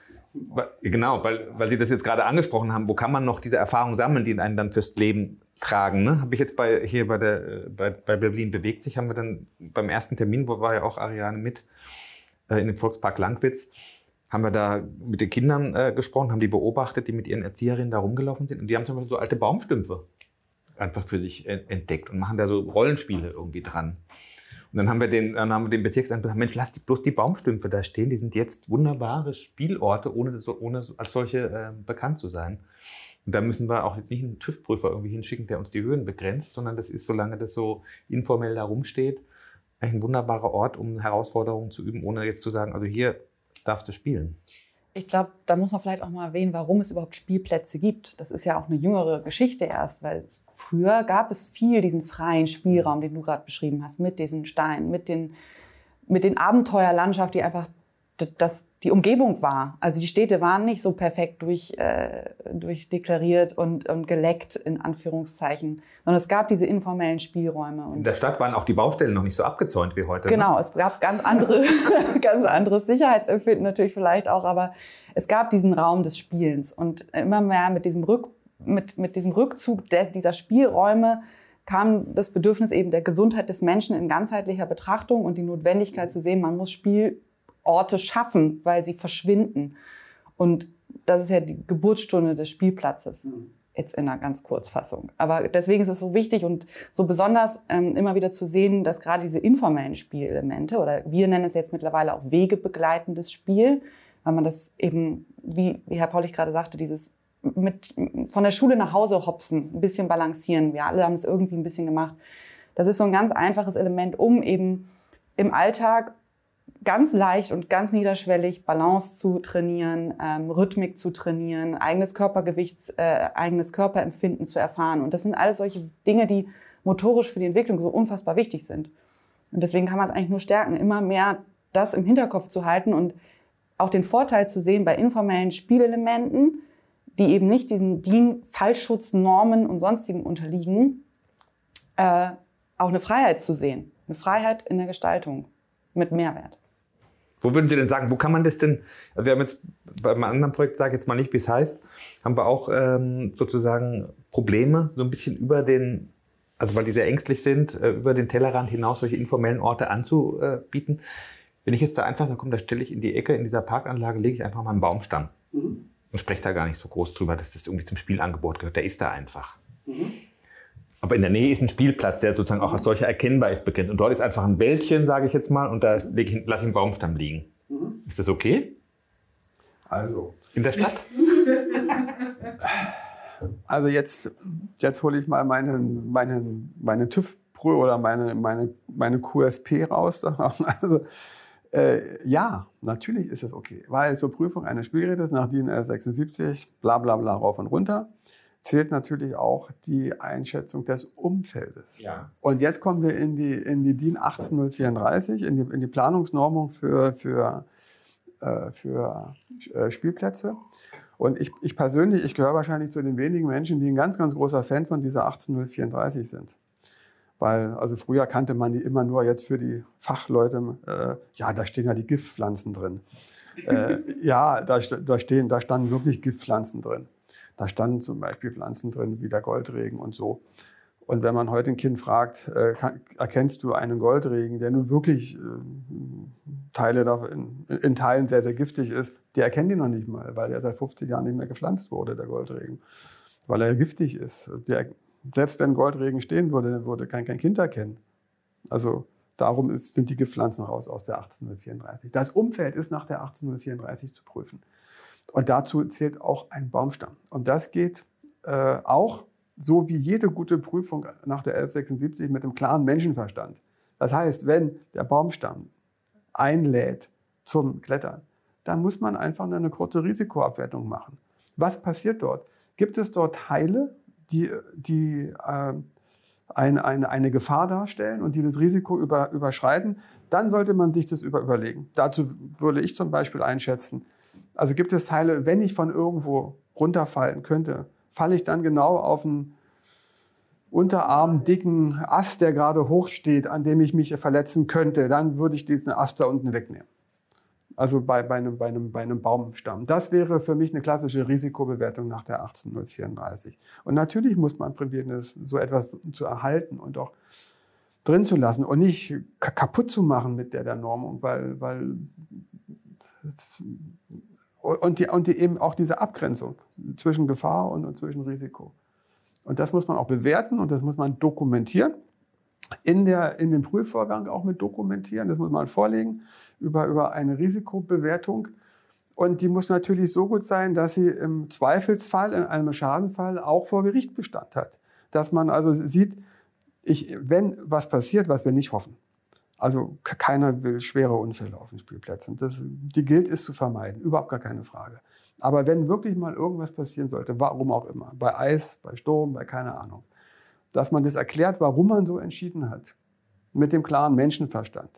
genau, weil, weil Sie das jetzt gerade angesprochen haben, wo kann man noch diese Erfahrung sammeln, die einen dann fürs Leben tragen. Ne? Habe ich jetzt bei hier bei der bei, bei Berlin bewegt sich, haben wir dann beim ersten Termin, wo war ja auch Ariane mit äh, in dem Volkspark Langwitz, haben wir da mit den Kindern äh, gesprochen, haben die beobachtet, die mit ihren Erzieherinnen da rumgelaufen sind und die haben zum Beispiel so alte Baumstümpfe einfach für sich entdeckt und machen da so Rollenspiele irgendwie dran. Und dann haben wir den, dann haben wir den Bezirksamt gesagt, Mensch, lass die, bloß die Baumstümpfe da stehen, die sind jetzt wunderbare Spielorte, ohne, ohne als solche äh, bekannt zu sein. Und da müssen wir auch jetzt nicht einen TÜV-Prüfer irgendwie hinschicken, der uns die Höhen begrenzt, sondern das ist, solange das so informell da rumsteht, ein wunderbarer Ort, um Herausforderungen zu üben, ohne jetzt zu sagen, also hier darfst du spielen. Ich glaube, da muss man vielleicht auch mal erwähnen, warum es überhaupt Spielplätze gibt. Das ist ja auch eine jüngere Geschichte erst, weil früher gab es viel diesen freien Spielraum, den du gerade beschrieben hast, mit diesen Steinen, mit den, mit den Abenteuerlandschaft, die einfach dass die Umgebung war. Also die Städte waren nicht so perfekt durch, äh, durchdeklariert und, und geleckt, in Anführungszeichen, sondern es gab diese informellen Spielräume. In der Stadt waren auch die Baustellen noch nicht so abgezäunt wie heute. Ne? Genau, ne? es gab ganz, andere, ganz anderes Sicherheitsempfinden natürlich vielleicht auch, aber es gab diesen Raum des Spielens und immer mehr mit diesem, Rück, mit, mit diesem Rückzug der, dieser Spielräume kam das Bedürfnis eben der Gesundheit des Menschen in ganzheitlicher Betrachtung und die Notwendigkeit zu sehen, man muss Spiel Orte schaffen, weil sie verschwinden. Und das ist ja die Geburtsstunde des Spielplatzes. Jetzt in einer ganz Kurzfassung. Aber deswegen ist es so wichtig und so besonders ähm, immer wieder zu sehen, dass gerade diese informellen Spielelemente oder wir nennen es jetzt mittlerweile auch wegebegleitendes Spiel, weil man das eben, wie, wie Herr Paulich gerade sagte, dieses mit von der Schule nach Hause hopsen, ein bisschen balancieren. Wir alle haben es irgendwie ein bisschen gemacht. Das ist so ein ganz einfaches Element, um eben im Alltag ganz leicht und ganz niederschwellig Balance zu trainieren, ähm, Rhythmik zu trainieren, eigenes Körpergewicht, äh, eigenes Körperempfinden zu erfahren. Und das sind alles solche Dinge, die motorisch für die Entwicklung so unfassbar wichtig sind. Und deswegen kann man es eigentlich nur stärken, immer mehr das im Hinterkopf zu halten und auch den Vorteil zu sehen bei informellen Spielelementen, die eben nicht diesen DIN-Fallschutznormen und sonstigen unterliegen, äh, auch eine Freiheit zu sehen. Eine Freiheit in der Gestaltung mit Mehrwert. Wo würden Sie denn sagen, wo kann man das denn, wir haben jetzt beim anderen Projekt, sage ich jetzt mal nicht, wie es heißt, haben wir auch ähm, sozusagen Probleme, so ein bisschen über den, also weil die sehr ängstlich sind, äh, über den Tellerrand hinaus solche informellen Orte anzubieten. Wenn ich jetzt da einfach, dann komme, da stelle ich in die Ecke in dieser Parkanlage, lege ich einfach mal einen Baumstamm mhm. und spreche da gar nicht so groß drüber, dass das irgendwie zum Spielangebot gehört. Der ist da einfach. Mhm. Aber in der Nähe ist ein Spielplatz, der sozusagen auch als solcher erkennbar ist, begrenzt. Und dort ist einfach ein Wäldchen, sage ich jetzt mal, und da lasse ich einen Baumstamm liegen. Mhm. Ist das okay? Also. In der Stadt? also jetzt, jetzt hole ich mal meinen, meinen, meine TÜV Pro oder meine, meine, meine QSP raus. Also, äh, ja, natürlich ist es okay. Weil zur Prüfung eines Spielgerätes nach DIN R76, bla bla bla rauf und runter, zählt natürlich auch die Einschätzung des Umfeldes. Ja. Und jetzt kommen wir in die, in die DIN 18034, in die, in die Planungsnormung für, für, äh, für äh, Spielplätze. Und ich, ich persönlich, ich gehöre wahrscheinlich zu den wenigen Menschen, die ein ganz, ganz großer Fan von dieser 18034 sind. Weil, also früher kannte man die immer nur jetzt für die Fachleute, äh, ja, da stehen ja die Giftpflanzen drin. äh, ja, da, da, stehen, da standen wirklich Giftpflanzen drin. Da standen zum Beispiel Pflanzen drin wie der Goldregen und so. Und wenn man heute ein Kind fragt, äh, kann, erkennst du einen Goldregen, der nun wirklich äh, Teile in, in, Teilen sehr, sehr giftig ist, die erkennen die noch nicht mal, weil der seit 50 Jahren nicht mehr gepflanzt wurde, der Goldregen. Weil er giftig ist. Der, selbst wenn Goldregen stehen würde, dann würde kein, kein Kind erkennen. Also darum ist, sind die Giftpflanzen raus aus der 1834. Das Umfeld ist nach der 1834 zu prüfen. Und dazu zählt auch ein Baumstamm. Und das geht äh, auch so wie jede gute Prüfung nach der 1176 mit einem klaren Menschenverstand. Das heißt, wenn der Baumstamm einlädt zum Klettern, dann muss man einfach eine kurze Risikoabwertung machen. Was passiert dort? Gibt es dort Teile, die, die äh, eine, eine, eine Gefahr darstellen und die das Risiko über, überschreiten? Dann sollte man sich das über, überlegen. Dazu würde ich zum Beispiel einschätzen, also gibt es Teile, wenn ich von irgendwo runterfallen könnte, falle ich dann genau auf einen unterarmdicken Ast, der gerade hochsteht, an dem ich mich verletzen könnte, dann würde ich diesen Ast da unten wegnehmen. Also bei, bei, einem, bei, einem, bei einem Baumstamm. Das wäre für mich eine klassische Risikobewertung nach der 18034. Und natürlich muss man probieren, so etwas zu erhalten und auch drin zu lassen und nicht kaputt zu machen mit der, der Normung, weil, weil und, die, und die eben auch diese Abgrenzung zwischen Gefahr und, und zwischen Risiko. Und das muss man auch bewerten und das muss man dokumentieren. In, der, in dem Prüfvorgang auch mit dokumentieren. Das muss man vorlegen über, über eine Risikobewertung. Und die muss natürlich so gut sein, dass sie im Zweifelsfall, in einem Schadenfall auch vor Gericht Bestand hat. Dass man also sieht, ich, wenn was passiert, was wir nicht hoffen, also keiner will schwere Unfälle auf den Spielplätzen. Das, die gilt es zu vermeiden, überhaupt gar keine Frage. Aber wenn wirklich mal irgendwas passieren sollte, warum auch immer, bei Eis, bei Sturm, bei keine Ahnung, dass man das erklärt, warum man so entschieden hat, mit dem klaren Menschenverstand.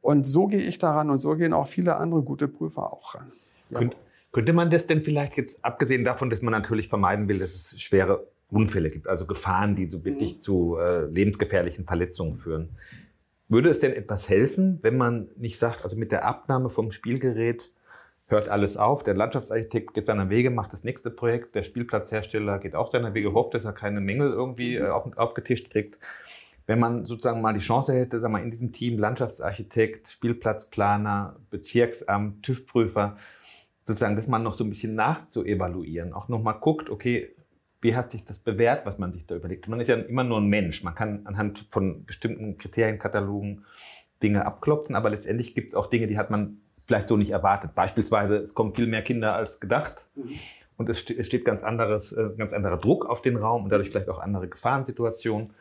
Und so gehe ich daran und so gehen auch viele andere gute Prüfer auch ran. Ja. Könnt, könnte man das denn vielleicht jetzt, abgesehen davon, dass man natürlich vermeiden will, dass es schwere Unfälle gibt, also Gefahren, die so wirklich mhm. zu äh, lebensgefährlichen Verletzungen führen. Würde es denn etwas helfen, wenn man nicht sagt, also mit der Abnahme vom Spielgerät hört alles auf, der Landschaftsarchitekt geht seiner Wege, macht das nächste Projekt, der Spielplatzhersteller geht auch seiner Wege, hofft, dass er keine Mängel irgendwie äh, auf, aufgetischt kriegt. Wenn man sozusagen mal die Chance hätte, sagen wir, in diesem Team Landschaftsarchitekt, Spielplatzplaner, Bezirksamt, TÜV-Prüfer, sozusagen, dass man noch so ein bisschen nachzuevaluieren, auch nochmal guckt, okay, wie hat sich das bewährt, was man sich da überlegt. Man ist ja immer nur ein Mensch. Man kann anhand von bestimmten Kriterienkatalogen Dinge abklopfen, aber letztendlich gibt es auch Dinge, die hat man vielleicht so nicht erwartet. Beispielsweise, es kommen viel mehr Kinder als gedacht mhm. und es steht, ganz, anderes, äh, ganz anderer Druck auf den Raum und dadurch vielleicht auch andere Gefahrensituationen.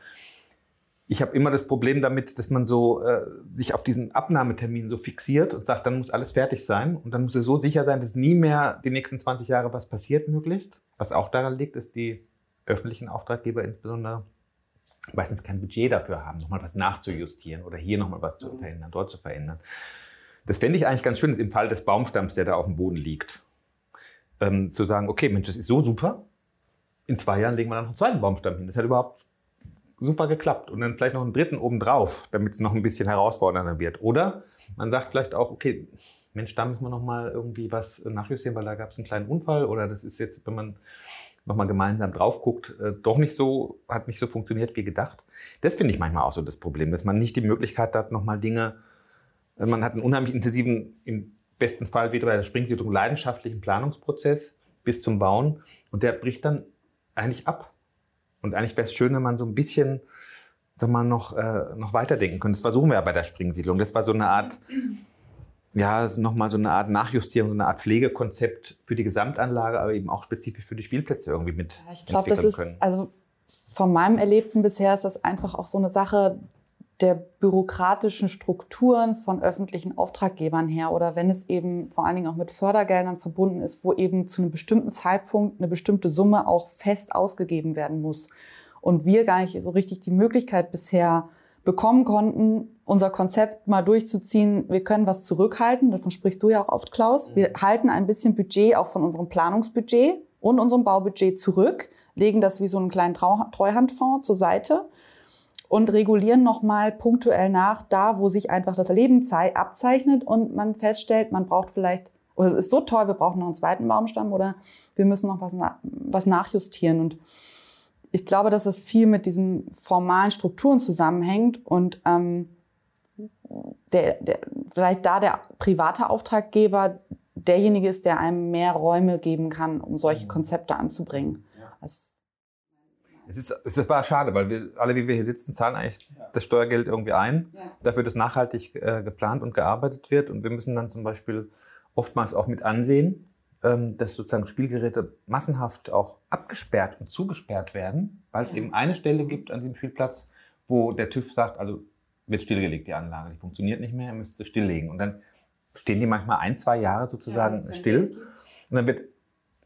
Ich habe immer das Problem damit, dass man so äh, sich auf diesen Abnahmetermin so fixiert und sagt, dann muss alles fertig sein und dann muss es so sicher sein, dass nie mehr die nächsten 20 Jahre was passiert möglichst. Was auch daran liegt, ist die öffentlichen Auftraggeber insbesondere meistens kein Budget dafür haben, nochmal was nachzujustieren oder hier nochmal was zu verändern, dort zu verändern. Das fände ich eigentlich ganz schön im Fall des Baumstamms, der da auf dem Boden liegt. Ähm, zu sagen, okay, Mensch, das ist so super. In zwei Jahren legen wir dann noch einen zweiten Baumstamm hin. Das hat überhaupt super geklappt. Und dann vielleicht noch einen dritten obendrauf, damit es noch ein bisschen herausfordernder wird. Oder man sagt vielleicht auch, okay, Mensch, da müssen wir noch mal irgendwie was nachjustieren, weil da gab es einen kleinen Unfall oder das ist jetzt, wenn man noch mal gemeinsam drauf guckt, äh, doch nicht so, hat nicht so funktioniert wie gedacht. Das finde ich manchmal auch so das Problem, dass man nicht die Möglichkeit hat, noch mal Dinge, also man hat einen unheimlich intensiven, im besten Fall wie bei der Springsiedlung, leidenschaftlichen Planungsprozess bis zum Bauen und der bricht dann eigentlich ab. Und eigentlich wäre es schön, wenn man so ein bisschen sag mal, noch, äh, noch weiterdenken könnte. Das versuchen wir ja bei der Springsiedlung. Das war so eine Art ja, nochmal so eine Art Nachjustierung, so eine Art Pflegekonzept für die Gesamtanlage, aber eben auch spezifisch für die Spielplätze irgendwie mit ja, ich glaube, das ist, können. Also von meinem Erlebten bisher ist das einfach auch so eine Sache der bürokratischen Strukturen von öffentlichen Auftraggebern her oder wenn es eben vor allen Dingen auch mit Fördergeldern verbunden ist, wo eben zu einem bestimmten Zeitpunkt eine bestimmte Summe auch fest ausgegeben werden muss. Und wir gar nicht so richtig die Möglichkeit bisher bekommen konnten, unser Konzept mal durchzuziehen. Wir können was zurückhalten, davon sprichst du ja auch oft, Klaus. Wir mhm. halten ein bisschen Budget auch von unserem Planungsbudget und unserem Baubudget zurück, legen das wie so einen kleinen Treuhandfonds zur Seite und regulieren nochmal punktuell nach, da wo sich einfach das Leben abzeichnet und man feststellt, man braucht vielleicht, oder es ist so toll, wir brauchen noch einen zweiten Baumstamm oder wir müssen noch was, was nachjustieren und ich glaube, dass das viel mit diesen formalen Strukturen zusammenhängt und ähm, der, der, vielleicht da der private Auftraggeber derjenige ist, der einem mehr Räume geben kann, um solche mhm. Konzepte anzubringen. Ja. Es ist, es ist aber schade, weil wir alle, wie wir hier sitzen, zahlen eigentlich ja. das Steuergeld irgendwie ein, ja. dafür, dass nachhaltig äh, geplant und gearbeitet wird. Und wir müssen dann zum Beispiel oftmals auch mit ansehen, ähm, dass sozusagen Spielgeräte massenhaft auch abgesperrt und zugesperrt werden, weil es ja. eben eine Stelle gibt an diesem Spielplatz, wo der TÜV sagt, also wird stillgelegt, die Anlage, die funktioniert nicht mehr, ihr müsst sie stilllegen. Und dann stehen die manchmal ein, zwei Jahre sozusagen ja, still. Und dann wird,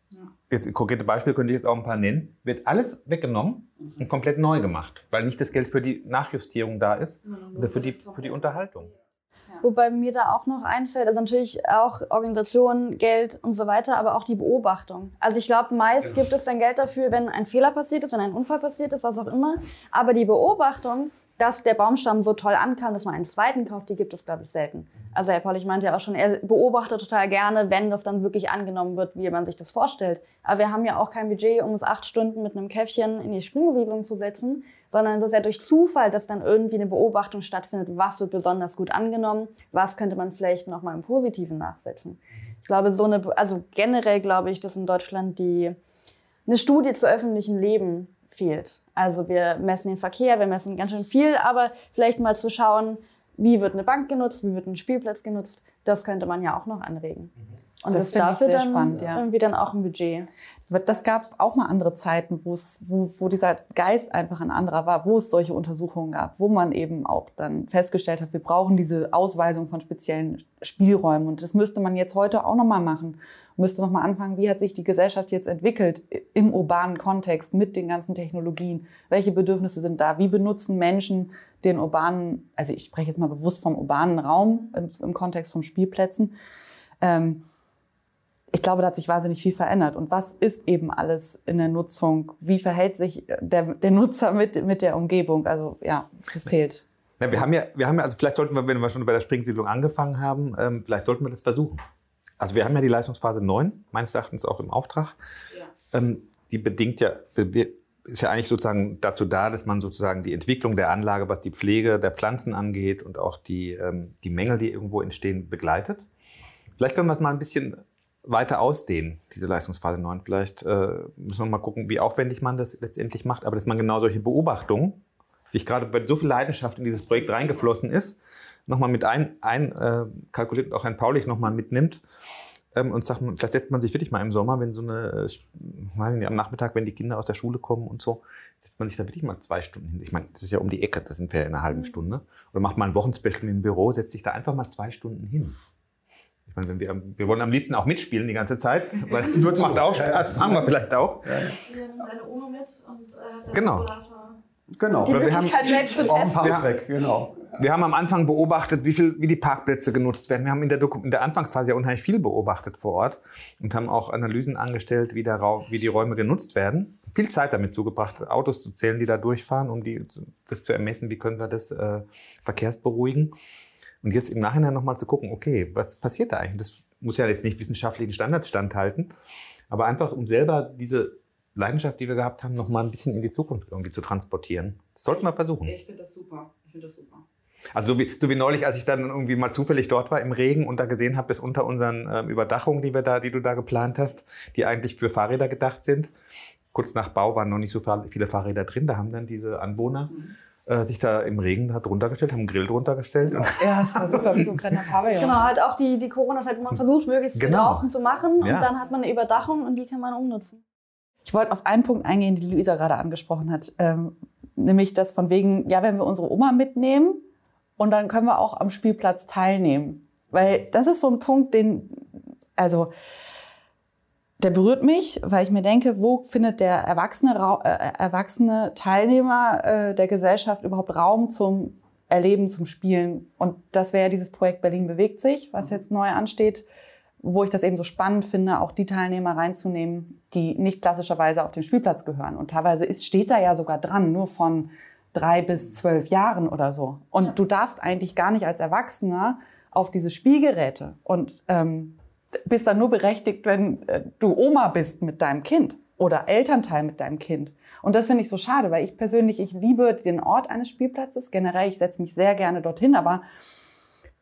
ja. jetzt konkrete Beispiele könnte ich jetzt auch ein paar nennen, wird alles weggenommen mhm. und komplett neu gemacht, weil nicht das Geld für die Nachjustierung da ist oder für die, für die Unterhaltung. Wobei mir da auch noch einfällt, also natürlich auch Organisation, Geld und so weiter, aber auch die Beobachtung. Also ich glaube, meist gibt es dann Geld dafür, wenn ein Fehler passiert ist, wenn ein Unfall passiert ist, was auch immer. Aber die Beobachtung, dass der Baumstamm so toll ankam, dass man einen zweiten kauft, die gibt es, glaube ich, selten. Also Herr Paul, ich meinte ja auch schon, er beobachtet total gerne, wenn das dann wirklich angenommen wird, wie man sich das vorstellt. Aber wir haben ja auch kein Budget, um uns acht Stunden mit einem Käffchen in die Springsiedlung zu setzen, sondern das ist ja durch Zufall, dass dann irgendwie eine Beobachtung stattfindet, was wird besonders gut angenommen, was könnte man vielleicht nochmal im Positiven nachsetzen. Ich glaube, so eine, also generell glaube ich, dass in Deutschland die, eine Studie zu öffentlichen Leben fehlt. Also wir messen den Verkehr, wir messen ganz schön viel, aber vielleicht mal zu schauen, wie wird eine Bank genutzt, wie wird ein Spielplatz genutzt, das könnte man ja auch noch anregen. Und Das das, finde ich sehr dann spannend, ja. irgendwie dann auch ein Budget. Das gab auch mal andere Zeiten, wo es, wo, wo dieser Geist einfach ein anderer war, wo es solche Untersuchungen gab, wo man eben auch dann festgestellt hat, wir brauchen diese Ausweisung von speziellen Spielräumen. Und das müsste man jetzt heute auch nochmal machen. Müsste nochmal anfangen, wie hat sich die Gesellschaft jetzt entwickelt im urbanen Kontext mit den ganzen Technologien? Welche Bedürfnisse sind da? Wie benutzen Menschen den urbanen, also ich spreche jetzt mal bewusst vom urbanen Raum im, im Kontext von Spielplätzen? Ähm, ich glaube, da hat sich wahnsinnig viel verändert. Und was ist eben alles in der Nutzung? Wie verhält sich der, der Nutzer mit, mit der Umgebung? Also ja, das fehlt. Ja, wir haben ja, wir haben ja, also vielleicht sollten wir, wenn wir schon bei der Springsiedlung angefangen haben, ähm, vielleicht sollten wir das versuchen. Also wir haben ja die Leistungsphase 9, meines Erachtens auch im Auftrag. Ähm, die bedingt ja, ist ja eigentlich sozusagen dazu da, dass man sozusagen die Entwicklung der Anlage, was die Pflege der Pflanzen angeht und auch die, ähm, die Mängel, die irgendwo entstehen, begleitet. Vielleicht können wir es mal ein bisschen weiter ausdehnen, diese Leistungsphase 9. Vielleicht äh, müssen wir mal gucken, wie aufwendig man das letztendlich macht, aber dass man genau solche Beobachtungen, sich gerade bei so viel Leidenschaft in dieses Projekt reingeflossen ist, nochmal mit ein, ein äh, kalkuliert und auch Herrn Paulich nochmal mitnimmt ähm, und sagt, man, vielleicht setzt man sich wirklich mal im Sommer, wenn so eine, äh, weiß nicht, am Nachmittag, wenn die Kinder aus der Schule kommen und so, setzt man sich da wirklich mal zwei Stunden hin. Ich meine, das ist ja um die Ecke, das sind wir ja in einer halben Stunde. Oder macht mal ein Wochenspecial im Büro, setzt sich da einfach mal zwei Stunden hin. Ich meine, wenn wir, wir wollen am liebsten auch mitspielen die ganze Zeit, weil Nur das macht auch Ja, ja. Spaß, machen wir vielleicht auch. Wir nehmen seine UNO mit und äh, der Genau. Genau. Die Weil wir haben- selbst zu testen. Parkweg, genau. Wir haben am Anfang beobachtet, wie, viel, wie die Parkplätze genutzt werden. Wir haben in der, in der Anfangsphase ja unheimlich viel beobachtet vor Ort und haben auch Analysen angestellt, wie, der Raum, wie die Räume genutzt werden. Viel Zeit damit zugebracht, Autos zu zählen, die da durchfahren, um die, das zu ermessen, wie können wir das äh, verkehrsberuhigen. Und jetzt im Nachhinein nochmal zu gucken, okay, was passiert da eigentlich? Das muss ja jetzt nicht wissenschaftlichen Standards standhalten, aber einfach um selber diese Leidenschaft, die wir gehabt haben, nochmal ein bisschen in die Zukunft irgendwie zu transportieren. Das sollten wir versuchen. Ich finde das super. Ich finde das super. Also so wie, so wie neulich, als ich dann irgendwie mal zufällig dort war im Regen und da gesehen habe, dass unter unseren ähm, Überdachungen, die wir da, die du da geplant hast, die eigentlich für Fahrräder gedacht sind, kurz nach Bau waren noch nicht so viele Fahrräder drin. Da haben dann diese Anwohner äh, sich da im Regen da drunter gestellt, haben einen Grill drunter gestellt. Und, Ja, das war super, wie so ein kleiner Pavillon. Genau, halt auch die, die Corona-Zeit, wo man versucht, möglichst viel Genau. draußen zu machen. Und Ja. dann hat man eine Überdachung und die kann man umnutzen. Ich wollte auf einen Punkt eingehen, den Luisa gerade angesprochen hat. Ähm, nämlich das von wegen, ja, wenn wir unsere Oma mitnehmen und dann können wir auch am Spielplatz teilnehmen. Weil das ist so ein Punkt, den, also, der berührt mich, weil ich mir denke, wo findet der erwachsene, Rau äh, erwachsene Teilnehmer äh, der Gesellschaft überhaupt Raum zum Erleben, zum Spielen? Und das wäre ja dieses Projekt Berlin bewegt sich, was jetzt neu ansteht wo ich das eben so spannend finde, auch die Teilnehmer reinzunehmen, die nicht klassischerweise auf den Spielplatz gehören. Und teilweise ist, steht da ja sogar dran, nur von drei bis zwölf Jahren oder so. Und du darfst eigentlich gar nicht als Erwachsener auf diese Spielgeräte und ähm, bist dann nur berechtigt, wenn äh, du Oma bist mit deinem Kind oder Elternteil mit deinem Kind. Und das finde ich so schade, weil ich persönlich, ich liebe den Ort eines Spielplatzes. Generell, ich setze mich sehr gerne dorthin, aber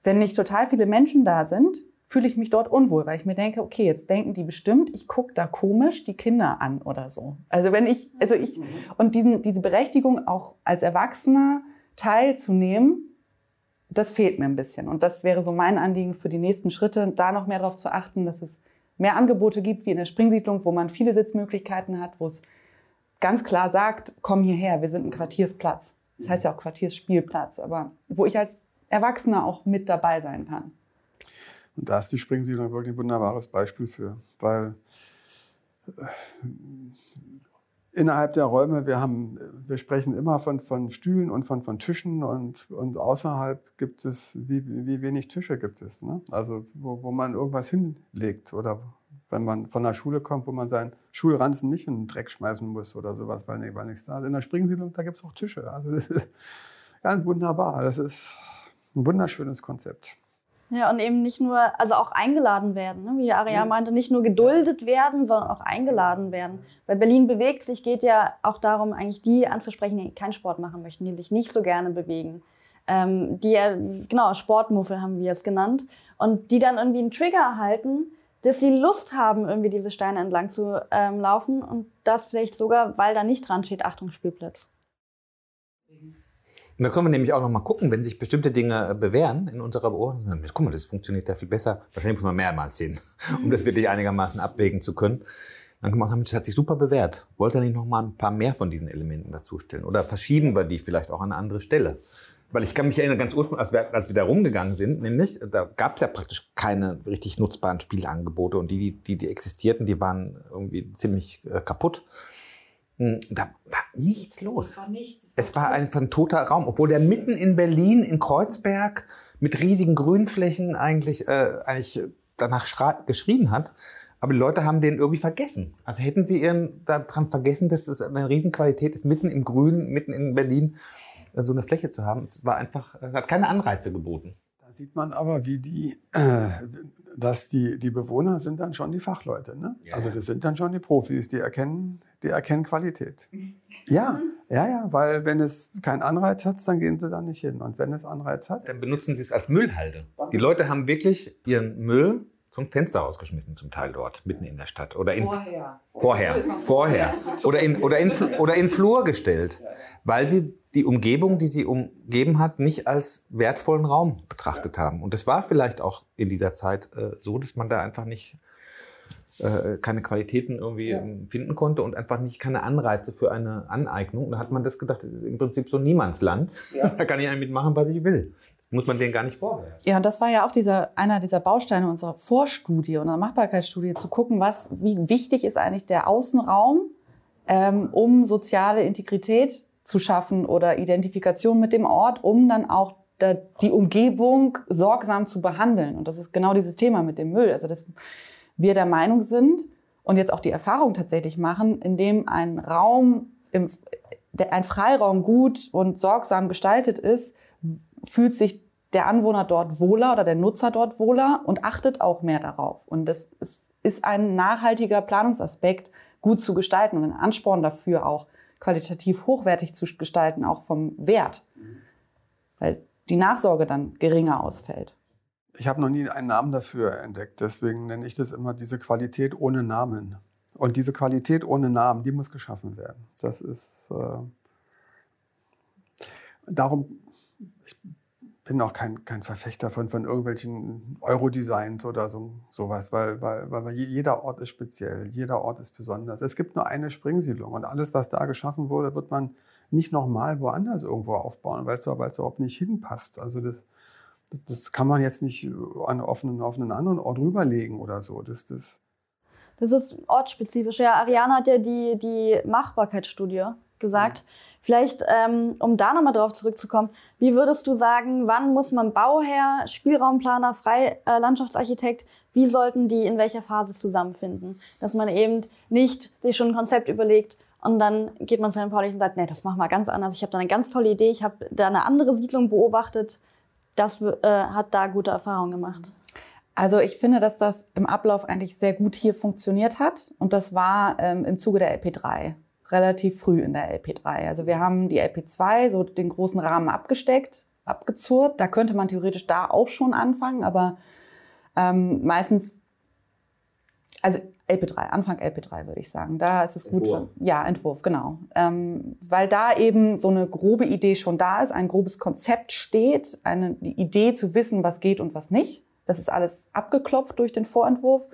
wenn nicht total viele Menschen da sind, fühle ich mich dort unwohl, weil ich mir denke, okay, jetzt denken die bestimmt, ich gucke da komisch die Kinder an oder so. Also wenn ich, also ich, und diesen, diese Berechtigung auch als Erwachsener teilzunehmen, das fehlt mir ein bisschen. Und das wäre so mein Anliegen für die nächsten Schritte, da noch mehr darauf zu achten, dass es mehr Angebote gibt, wie in der Springsiedlung, wo man viele Sitzmöglichkeiten hat, wo es ganz klar sagt, komm hierher, wir sind ein Quartiersplatz. Das heißt ja auch Quartiersspielplatz, aber wo ich als Erwachsener auch mit dabei sein kann. Und da ist die Springsiedlung wirklich ein wunderbares Beispiel für, weil äh, innerhalb der Räume, wir, haben, wir sprechen immer von, von Stühlen und von, von Tischen und, und außerhalb gibt es, wie, wie wenig Tische gibt es. Ne? Also wo, wo man irgendwas hinlegt oder wenn man von der Schule kommt, wo man seinen Schulranzen nicht in den Dreck schmeißen muss oder sowas, weil, nee, weil nichts da ist. In der Springsiedlung, da gibt es auch Tische. Also das ist ganz wunderbar. Das ist ein wunderschönes Konzept. Ja, und eben nicht nur, also auch eingeladen werden, ne? wie Aria meinte, nicht nur geduldet werden, sondern auch eingeladen werden. Weil Berlin bewegt sich, geht ja auch darum, eigentlich die anzusprechen, die keinen Sport machen möchten, die sich nicht so gerne bewegen. Ähm, die ja, genau, Sportmuffel haben wir es genannt. Und die dann irgendwie einen Trigger erhalten, dass sie Lust haben, irgendwie diese Steine entlang zu ähm, laufen und das vielleicht sogar, weil da nicht dran steht, Achtung, Spielplatz. Und da können wir nämlich auch noch mal gucken, wenn sich bestimmte Dinge äh, bewähren in unserer Beobachtung. Guck mal, das funktioniert ja viel besser. Wahrscheinlich muss man mehrmals sehen, um das wirklich einigermaßen abwägen zu können. Dann kann man sagen, das hat sich super bewährt. Wollt ihr nicht noch mal ein paar mehr von diesen Elementen dazustellen? Oder verschieben wir die vielleicht auch an eine andere Stelle? Weil ich kann mich erinnern, ganz ursprünglich, als wir, als wir da rumgegangen sind, nämlich, da gab es ja praktisch keine richtig nutzbaren Spielangebote und die, die, die existierten, die waren irgendwie ziemlich äh, kaputt. Hm, da war nichts los. Es war nichts. Es war einfach ein toter Raum, obwohl der mitten in Berlin, in Kreuzberg, mit riesigen Grünflächen eigentlich, äh, eigentlich danach geschrien hat. Aber die Leute haben den irgendwie vergessen. Also hätten sie ihren daran vergessen, dass es eine Riesenqualität ist, mitten im Grün, mitten in Berlin äh, so eine Fläche zu haben. Es war einfach, hat keine Anreize geboten. Da sieht man aber, wie die, äh, dass die, die Bewohner sind dann schon die Fachleute. Ne? Ja. Also das sind dann schon die Profis, die erkennen, die erkennen Qualität. Ja, ja, ja, weil wenn es keinen Anreiz hat, dann gehen sie da nicht hin. Und wenn es Anreiz hat. Dann benutzen sie es als Müllhalde. Die Leute haben wirklich ihren Müll zum Fenster rausgeschmissen, zum Teil dort, mitten in der Stadt. Oder in, vorher. Vorher. Vorher. Oder in, oder in, oder in Flur gestellt. Weil sie die Umgebung, die sie umgeben hat, nicht als wertvollen Raum betrachtet haben. Und es war vielleicht auch in dieser Zeit äh, so, dass man da einfach nicht äh, keine Qualitäten irgendwie ja. finden konnte und einfach nicht keine Anreize für eine Aneignung. Da hat man das gedacht, das ist im Prinzip so Niemandsland. Ja. da kann ich eigentlich mitmachen, was ich will. Muss man denen gar nicht vorwerfen. Ja, und das war ja auch dieser, einer dieser Bausteine unserer Vorstudie, unserer Machbarkeitsstudie, zu gucken, was, wie wichtig ist eigentlich der Außenraum, ähm, um soziale Integrität zu schaffen oder Identifikation mit dem Ort, um dann auch die Umgebung sorgsam zu behandeln. Und das ist genau dieses Thema mit dem Müll. Also das wir der Meinung sind und jetzt auch die Erfahrung tatsächlich machen, indem ein Raum, im, ein Freiraum gut und sorgsam gestaltet ist, fühlt sich der Anwohner dort wohler oder der Nutzer dort wohler und achtet auch mehr darauf. Und das ist ein nachhaltiger Planungsaspekt, gut zu gestalten und ein Ansporn dafür auch qualitativ hochwertig zu gestalten, auch vom Wert. Weil die Nachsorge dann geringer ausfällt. Ich habe noch nie einen Namen dafür entdeckt, deswegen nenne ich das immer diese Qualität ohne Namen. Und diese Qualität ohne Namen, die muss geschaffen werden. Das ist äh, darum, ich bin auch kein, kein Verfechter von, von irgendwelchen Euro-Designs oder so, sowas, weil, weil, weil jeder Ort ist speziell, jeder Ort ist besonders. Es gibt nur eine Springsiedlung und alles, was da geschaffen wurde, wird man nicht nochmal woanders irgendwo aufbauen, weil es überhaupt nicht hinpasst. Also das, das, das, kann man jetzt nicht an, auf, einen, auf einen anderen Ort rüberlegen oder so. Das, das, das ist ortsspezifisch. Ja, Ariane hat ja die, die Machbarkeitsstudie gesagt. Mhm. Vielleicht, ähm, um da nochmal drauf zurückzukommen, wie würdest du sagen, wann muss man Bauherr, Spielraumplaner, Freilandschaftsarchitekt, wie sollten die in welcher Phase zusammenfinden? Dass man eben nicht sich schon ein Konzept überlegt und dann geht man zu Herrn Paulich und sagt, nee, das machen wir ganz anders. Ich habe da eine ganz tolle Idee, ich habe da eine andere Siedlung beobachtet das äh, hat da gute Erfahrungen gemacht. Also ich finde, dass das im Ablauf eigentlich sehr gut hier funktioniert hat. Und das war ähm, im Zuge der LP3, relativ früh in der LP3. Also wir haben die LP2, so den großen Rahmen abgesteckt, abgezurrt. Da könnte man theoretisch da auch schon anfangen, aber ähm, meistens also LP3, Anfang LP3 würde ich sagen. Da ist es gut. Entwurf. Ja, Entwurf, genau. Ähm, weil da eben so eine grobe Idee schon da ist, ein grobes Konzept steht, eine die Idee zu wissen, was geht und was nicht. Das ist alles abgeklopft durch den Vorentwurf.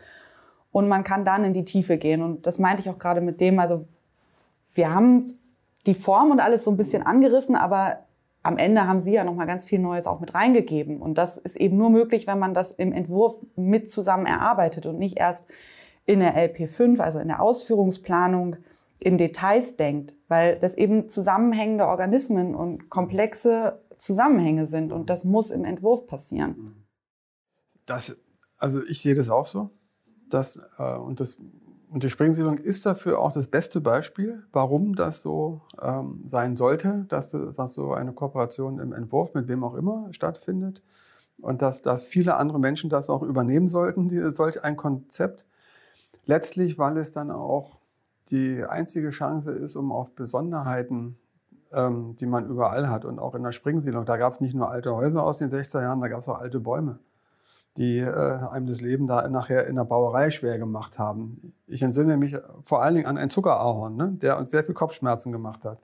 Und man kann dann in die Tiefe gehen. Und das meinte ich auch gerade mit dem, also wir haben die Form und alles so ein bisschen angerissen, aber am Ende haben Sie ja noch mal ganz viel Neues auch mit reingegeben. Und das ist eben nur möglich, wenn man das im Entwurf mit zusammen erarbeitet und nicht erst in der LP5, also in der Ausführungsplanung, in Details denkt, weil das eben zusammenhängende Organismen und komplexe Zusammenhänge sind und das muss im Entwurf passieren. Das, also ich sehe das auch so. Das, äh, und, das, und die Springsiedlung ist dafür auch das beste Beispiel, warum das so ähm, sein sollte, dass, dass so eine Kooperation im Entwurf mit wem auch immer stattfindet und dass, dass viele andere Menschen das auch übernehmen sollten, die, solch ein Konzept Letztlich, weil es dann auch die einzige Chance ist, um auf Besonderheiten, ähm, die man überall hat und auch in der Springsiedlung, da gab es nicht nur alte Häuser aus den 60er Jahren, da gab es auch alte Bäume, die äh, einem das Leben da nachher in der Bauerei schwer gemacht haben. Ich entsinne mich vor allen Dingen an einen Zuckerahorn, ne, der uns sehr viel Kopfschmerzen gemacht hat.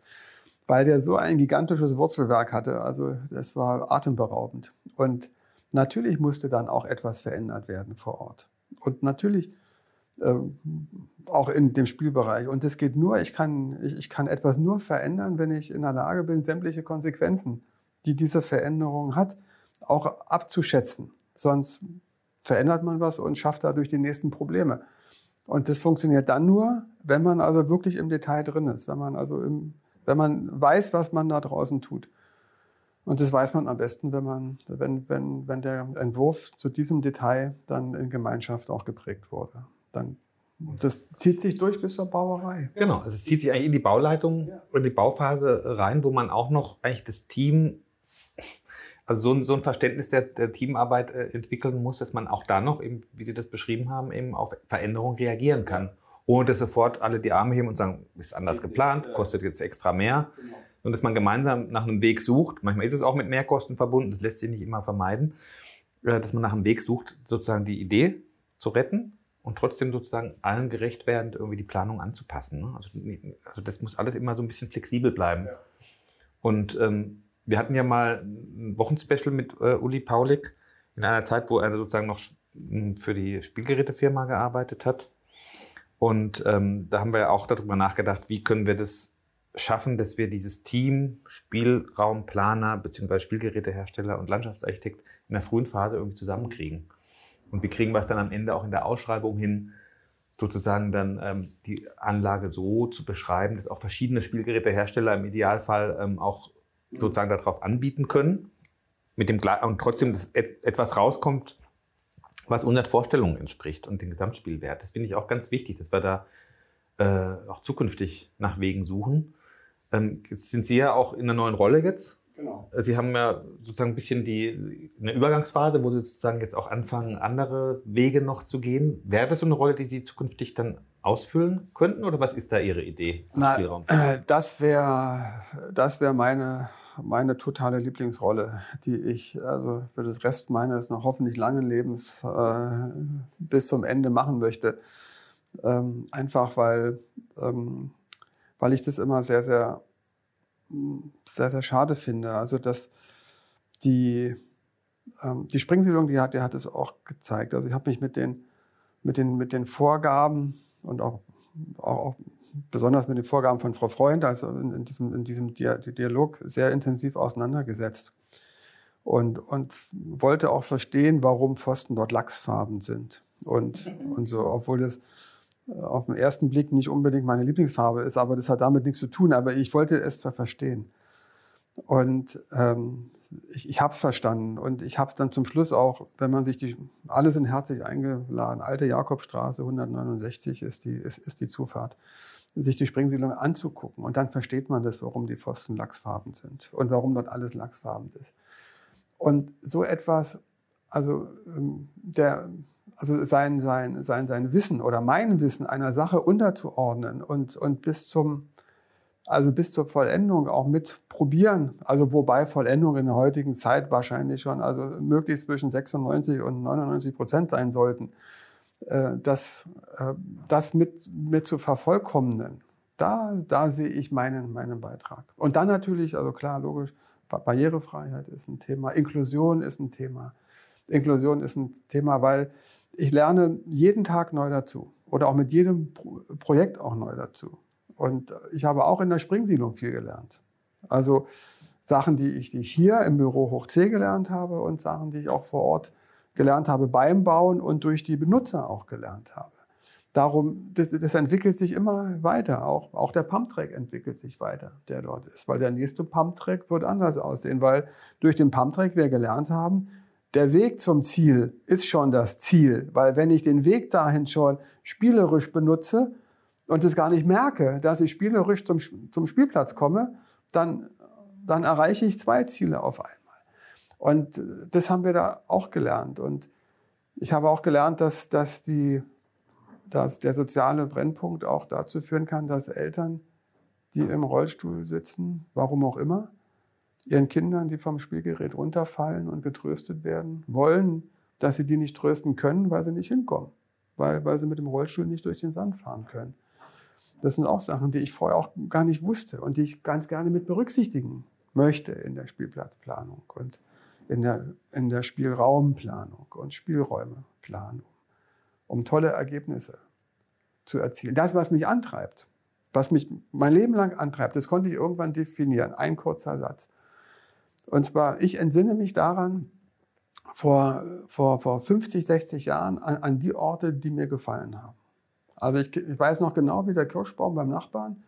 weil der so ein gigantisches Wurzelwerk hatte. Also das war atemberaubend. Und natürlich musste dann auch etwas verändert werden vor Ort. Und natürlich auch in dem Spielbereich. Und das geht nur, ich kann, ich, ich kann etwas nur verändern, wenn ich in der Lage bin, sämtliche Konsequenzen, die diese Veränderung hat, auch abzuschätzen. Sonst verändert man was und schafft dadurch die nächsten Probleme. Und das funktioniert dann nur, wenn man also wirklich im Detail drin ist, wenn man also im, wenn man weiß, was man da draußen tut. Und das weiß man am besten, wenn man, wenn, wenn, wenn der Entwurf zu diesem Detail dann in Gemeinschaft auch geprägt wurde. Dann, das zieht sich durch bis zur Bauerei. Genau, also es zieht sich eigentlich in die Bauleitung, ja. die Bauphase rein, wo man auch noch eigentlich das Team also so ein, so ein Verständnis der, der Teamarbeit äh, entwickeln muss, dass man auch da noch, eben, wie Sie das beschrieben haben, eben auf Veränderungen reagieren kann. Ohne dass sofort alle die Arme heben und sagen, ist anders geplant, kostet jetzt extra mehr. Und dass man gemeinsam nach einem Weg sucht. Manchmal ist es auch mit Mehrkosten verbunden, das lässt sich nicht immer vermeiden. Äh, dass man nach einem Weg sucht, sozusagen die Idee zu retten und trotzdem sozusagen allen gerecht werdend irgendwie die Planung anzupassen. Ne? Also, also das muss alles immer so ein bisschen flexibel bleiben. Und ähm, wir hatten ja mal ein Wochenspecial mit äh, Uli Paulik in einer Zeit, wo er sozusagen noch für die Spielgerätefirma gearbeitet hat. Und ähm, da haben wir ja auch darüber nachgedacht, wie können wir das schaffen, dass wir dieses Team, Spielraumplaner bzw. Spielgerätehersteller und Landschaftsarchitekt in der frühen Phase irgendwie zusammenkriegen. Und wie kriegen wir es dann am Ende auch in der Ausschreibung hin, sozusagen dann ähm, die Anlage so zu beschreiben, dass auch verschiedene Spielgerätehersteller im Idealfall ähm, auch sozusagen darauf anbieten können, mit dem und trotzdem dass etwas rauskommt, was unseren Vorstellungen entspricht und den Gesamtspielwert. Das finde ich auch ganz wichtig, dass wir da äh, auch zukünftig nach Wegen suchen. Ähm, jetzt sind Sie ja auch in einer neuen Rolle jetzt. Genau. Sie haben ja sozusagen ein bisschen die eine Übergangsphase, wo Sie sozusagen jetzt auch anfangen, andere Wege noch zu gehen. Wäre das so eine Rolle, die Sie zukünftig dann ausfüllen könnten oder was ist da Ihre Idee? Na, äh, das wäre das wär meine meine totale Lieblingsrolle, die ich also für das Rest meines noch hoffentlich langen Lebens äh, bis zum Ende machen möchte. Ähm, einfach weil, ähm, weil ich das immer sehr, sehr, sehr, sehr schade finde. Also dass die, ähm, die Springsiedlung, die hat, die hat es auch gezeigt. Also ich habe mich mit den, mit, den, mit den Vorgaben und auch, auch, auch besonders mit den Vorgaben von Frau Freund, also in, in diesem, in diesem Dialog sehr intensiv auseinandergesetzt. Und, und wollte auch verstehen, warum Pfosten dort lachsfarben sind. Und, und so, obwohl das auf den ersten Blick nicht unbedingt meine Lieblingsfarbe ist, aber das hat damit nichts zu tun. Aber ich wollte es verstehen. Und ähm, ich, ich habe es verstanden. Und ich habe es dann zum Schluss auch, wenn man sich die, alle sind herzlich eingeladen. Alte Jakobstraße 169 ist die, ist, ist die Zufahrt sich die Springsiedlung anzugucken. Und dann versteht man das, warum die Pfosten lachsfarben sind und warum dort alles lachsfarben ist. Und so etwas, also, ähm, der, also sein, sein, sein, sein Wissen oder mein Wissen einer Sache unterzuordnen und, und bis zum, also bis zur Vollendung auch mit probieren, also wobei Vollendung in der heutigen Zeit wahrscheinlich schon also möglichst zwischen 96 und 99 Prozent sein sollten. Äh, das, äh, das mit, mit zu vervollkommnen, da, da sehe ich meinen, meinen Beitrag. Und dann natürlich, also klar, logisch, Barrierefreiheit ist ein Thema, Inklusion ist ein Thema. Inklusion ist ein Thema, weil ich lerne jeden Tag neu dazu oder auch mit jedem Projekt auch neu dazu. Und ich habe auch in der Springsiedlung viel gelernt. Also Sachen, die ich, die ich hier im Büro hoch C gelernt habe und Sachen, die ich auch vor Ort gelernt habe beim Bauen und durch die Benutzer auch gelernt habe. Darum, das, das entwickelt sich immer weiter. Auch, auch der Pumptrack entwickelt sich weiter, der dort ist. Weil der nächste Pumptrack wird anders aussehen, weil durch den Pumptrack wir gelernt haben, der Weg zum Ziel ist schon das Ziel. Weil wenn ich den Weg dahin schon spielerisch benutze und es gar nicht merke, dass ich spielerisch zum, zum Spielplatz komme, dann, dann erreiche ich zwei Ziele auf einmal. Und das haben wir da auch gelernt. Und ich habe auch gelernt, dass, dass, die, dass der soziale Brennpunkt auch dazu führen kann, dass Eltern, die im Rollstuhl sitzen, warum auch immer, ihren Kindern, die vom Spielgerät runterfallen und getröstet werden, wollen, dass sie die nicht trösten können, weil sie nicht hinkommen, weil, weil sie mit dem Rollstuhl nicht durch den Sand fahren können. Das sind auch Sachen, die ich vorher auch gar nicht wusste und die ich ganz gerne mit berücksichtigen möchte in der Spielplatzplanung und in der, in der Spielraumplanung und Spielräumeplanung, um tolle Ergebnisse zu erzielen. Das, was mich antreibt, was mich mein Leben lang antreibt, das konnte ich irgendwann definieren. Ein kurzer Satz. Und zwar, ich entsinne mich daran, vor, vor, vor 50, 60 Jahren an, an die Orte, die mir gefallen haben. Also ich, ich, weiß noch genau, wie der Kirschbaum beim Nachbarn,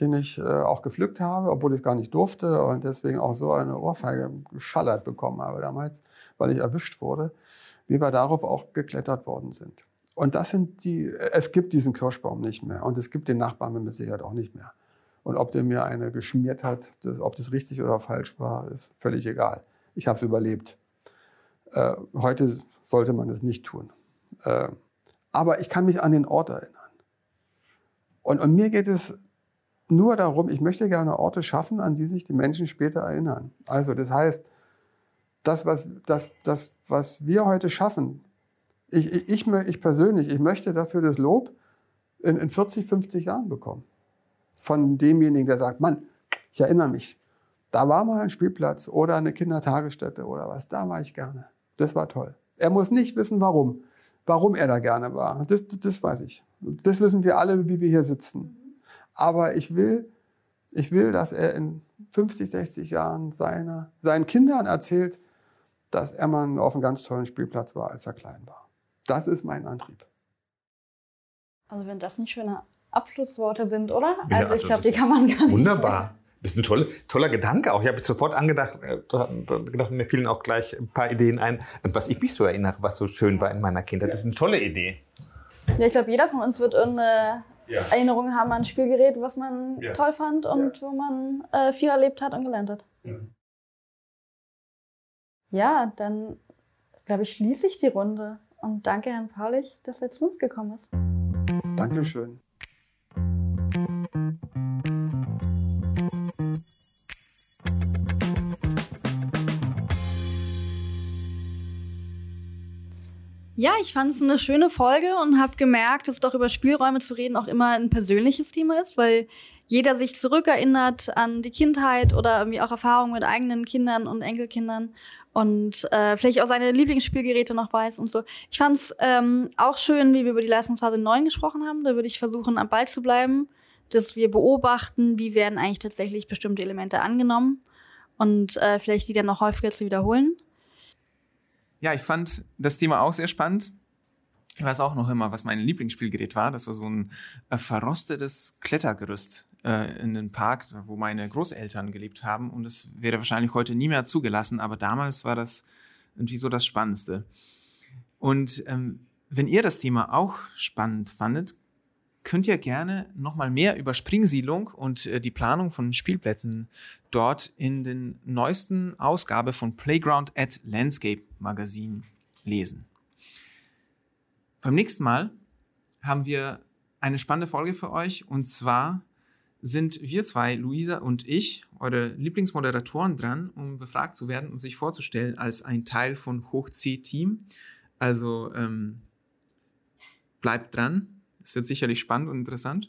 den ich äh, auch gepflückt habe, obwohl ich gar nicht durfte und deswegen auch so eine Ohrfeige geschallert bekommen habe damals, weil ich erwischt wurde, wie wir darauf auch geklettert worden sind. Und das sind die, es gibt diesen Kirschbaum nicht mehr und es gibt den Nachbarn mit Sicherheit auch nicht mehr. Und ob der mir eine geschmiert hat, das, ob das richtig oder falsch war, ist völlig egal. Ich habe es überlebt. Äh, heute sollte man es nicht tun. Äh, aber ich kann mich an den Ort erinnern. Und, und mir geht es nur darum, ich möchte gerne Orte schaffen, an die sich die Menschen später erinnern. Also das heißt, das, was, das, das, was wir heute schaffen, ich, ich, ich persönlich, ich möchte dafür das Lob in, in 40, 50 Jahren bekommen. Von demjenigen, der sagt, Mann, ich erinnere mich, da war mal ein Spielplatz oder eine Kindertagesstätte oder was, da war ich gerne. Das war toll. Er muss nicht wissen, warum, warum er da gerne war. Das, das weiß ich. Das wissen wir alle, wie wir hier sitzen. Aber ich will, ich will, dass er in 50, 60 Jahren seiner, seinen Kindern erzählt, dass er mal auf einem ganz tollen Spielplatz war, als er klein war. Das ist mein Antrieb. Also wenn das nicht schöne Abschlussworte sind, oder? Ja, also ich also glaube, die kann man gar nicht. Wunderbar. Das ist ein toller, toller Gedanke auch. Ich habe sofort angedacht, äh, gedacht, mir fielen auch gleich ein paar Ideen ein, was ich mich so erinnere, was so schön war in meiner Kindheit. Das ist eine tolle Idee. Ja, ich glaube, jeder von uns wird irgendeine ja. Erinnerung haben an ein Spielgerät, was man ja. toll fand und ja. wo man äh, viel erlebt hat und gelernt hat. Ja, dann glaube ich, schließe ich die Runde. Und danke, Herrn Paulich, dass er zu uns gekommen ist. Dankeschön. Ja, ich fand es eine schöne Folge und habe gemerkt, dass doch über Spielräume zu reden auch immer ein persönliches Thema ist, weil jeder sich zurückerinnert an die Kindheit oder irgendwie auch Erfahrungen mit eigenen Kindern und Enkelkindern und äh, vielleicht auch seine Lieblingsspielgeräte noch weiß und so. Ich fand es ähm, auch schön, wie wir über die Leistungsphase 9 gesprochen haben. Da würde ich versuchen, am Ball zu bleiben, dass wir beobachten, wie werden eigentlich tatsächlich bestimmte Elemente angenommen und äh, vielleicht die dann noch häufiger zu wiederholen. Ja, ich fand das Thema auch sehr spannend. Ich weiß auch noch immer, was mein Lieblingsspielgerät war. Das war so ein äh, verrostetes Klettergerüst äh, in den Park, wo meine Großeltern gelebt haben. Und das wäre wahrscheinlich heute nie mehr zugelassen, aber damals war das irgendwie so das Spannendste. Und ähm, wenn ihr das Thema auch spannend fandet, könnt ihr gerne nochmal mehr über Springsiedlung und äh, die Planung von Spielplätzen dort in den neuesten Ausgabe von Playground at Landscape Magazin lesen. Beim nächsten Mal haben wir eine spannende Folge für euch und zwar sind wir zwei, Luisa und ich, eure Lieblingsmoderatoren dran, um befragt zu werden und sich vorzustellen als ein Teil von Hoch C-Team. Also ähm, bleibt dran, es wird sicherlich spannend und interessant.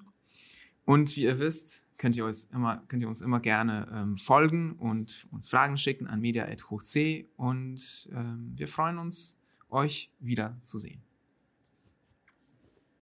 Und wie ihr wisst, könnt ihr uns immer, könnt ihr uns immer gerne ähm, folgen und uns Fragen schicken an media.hochc und ähm, wir freuen uns, euch wieder zu sehen.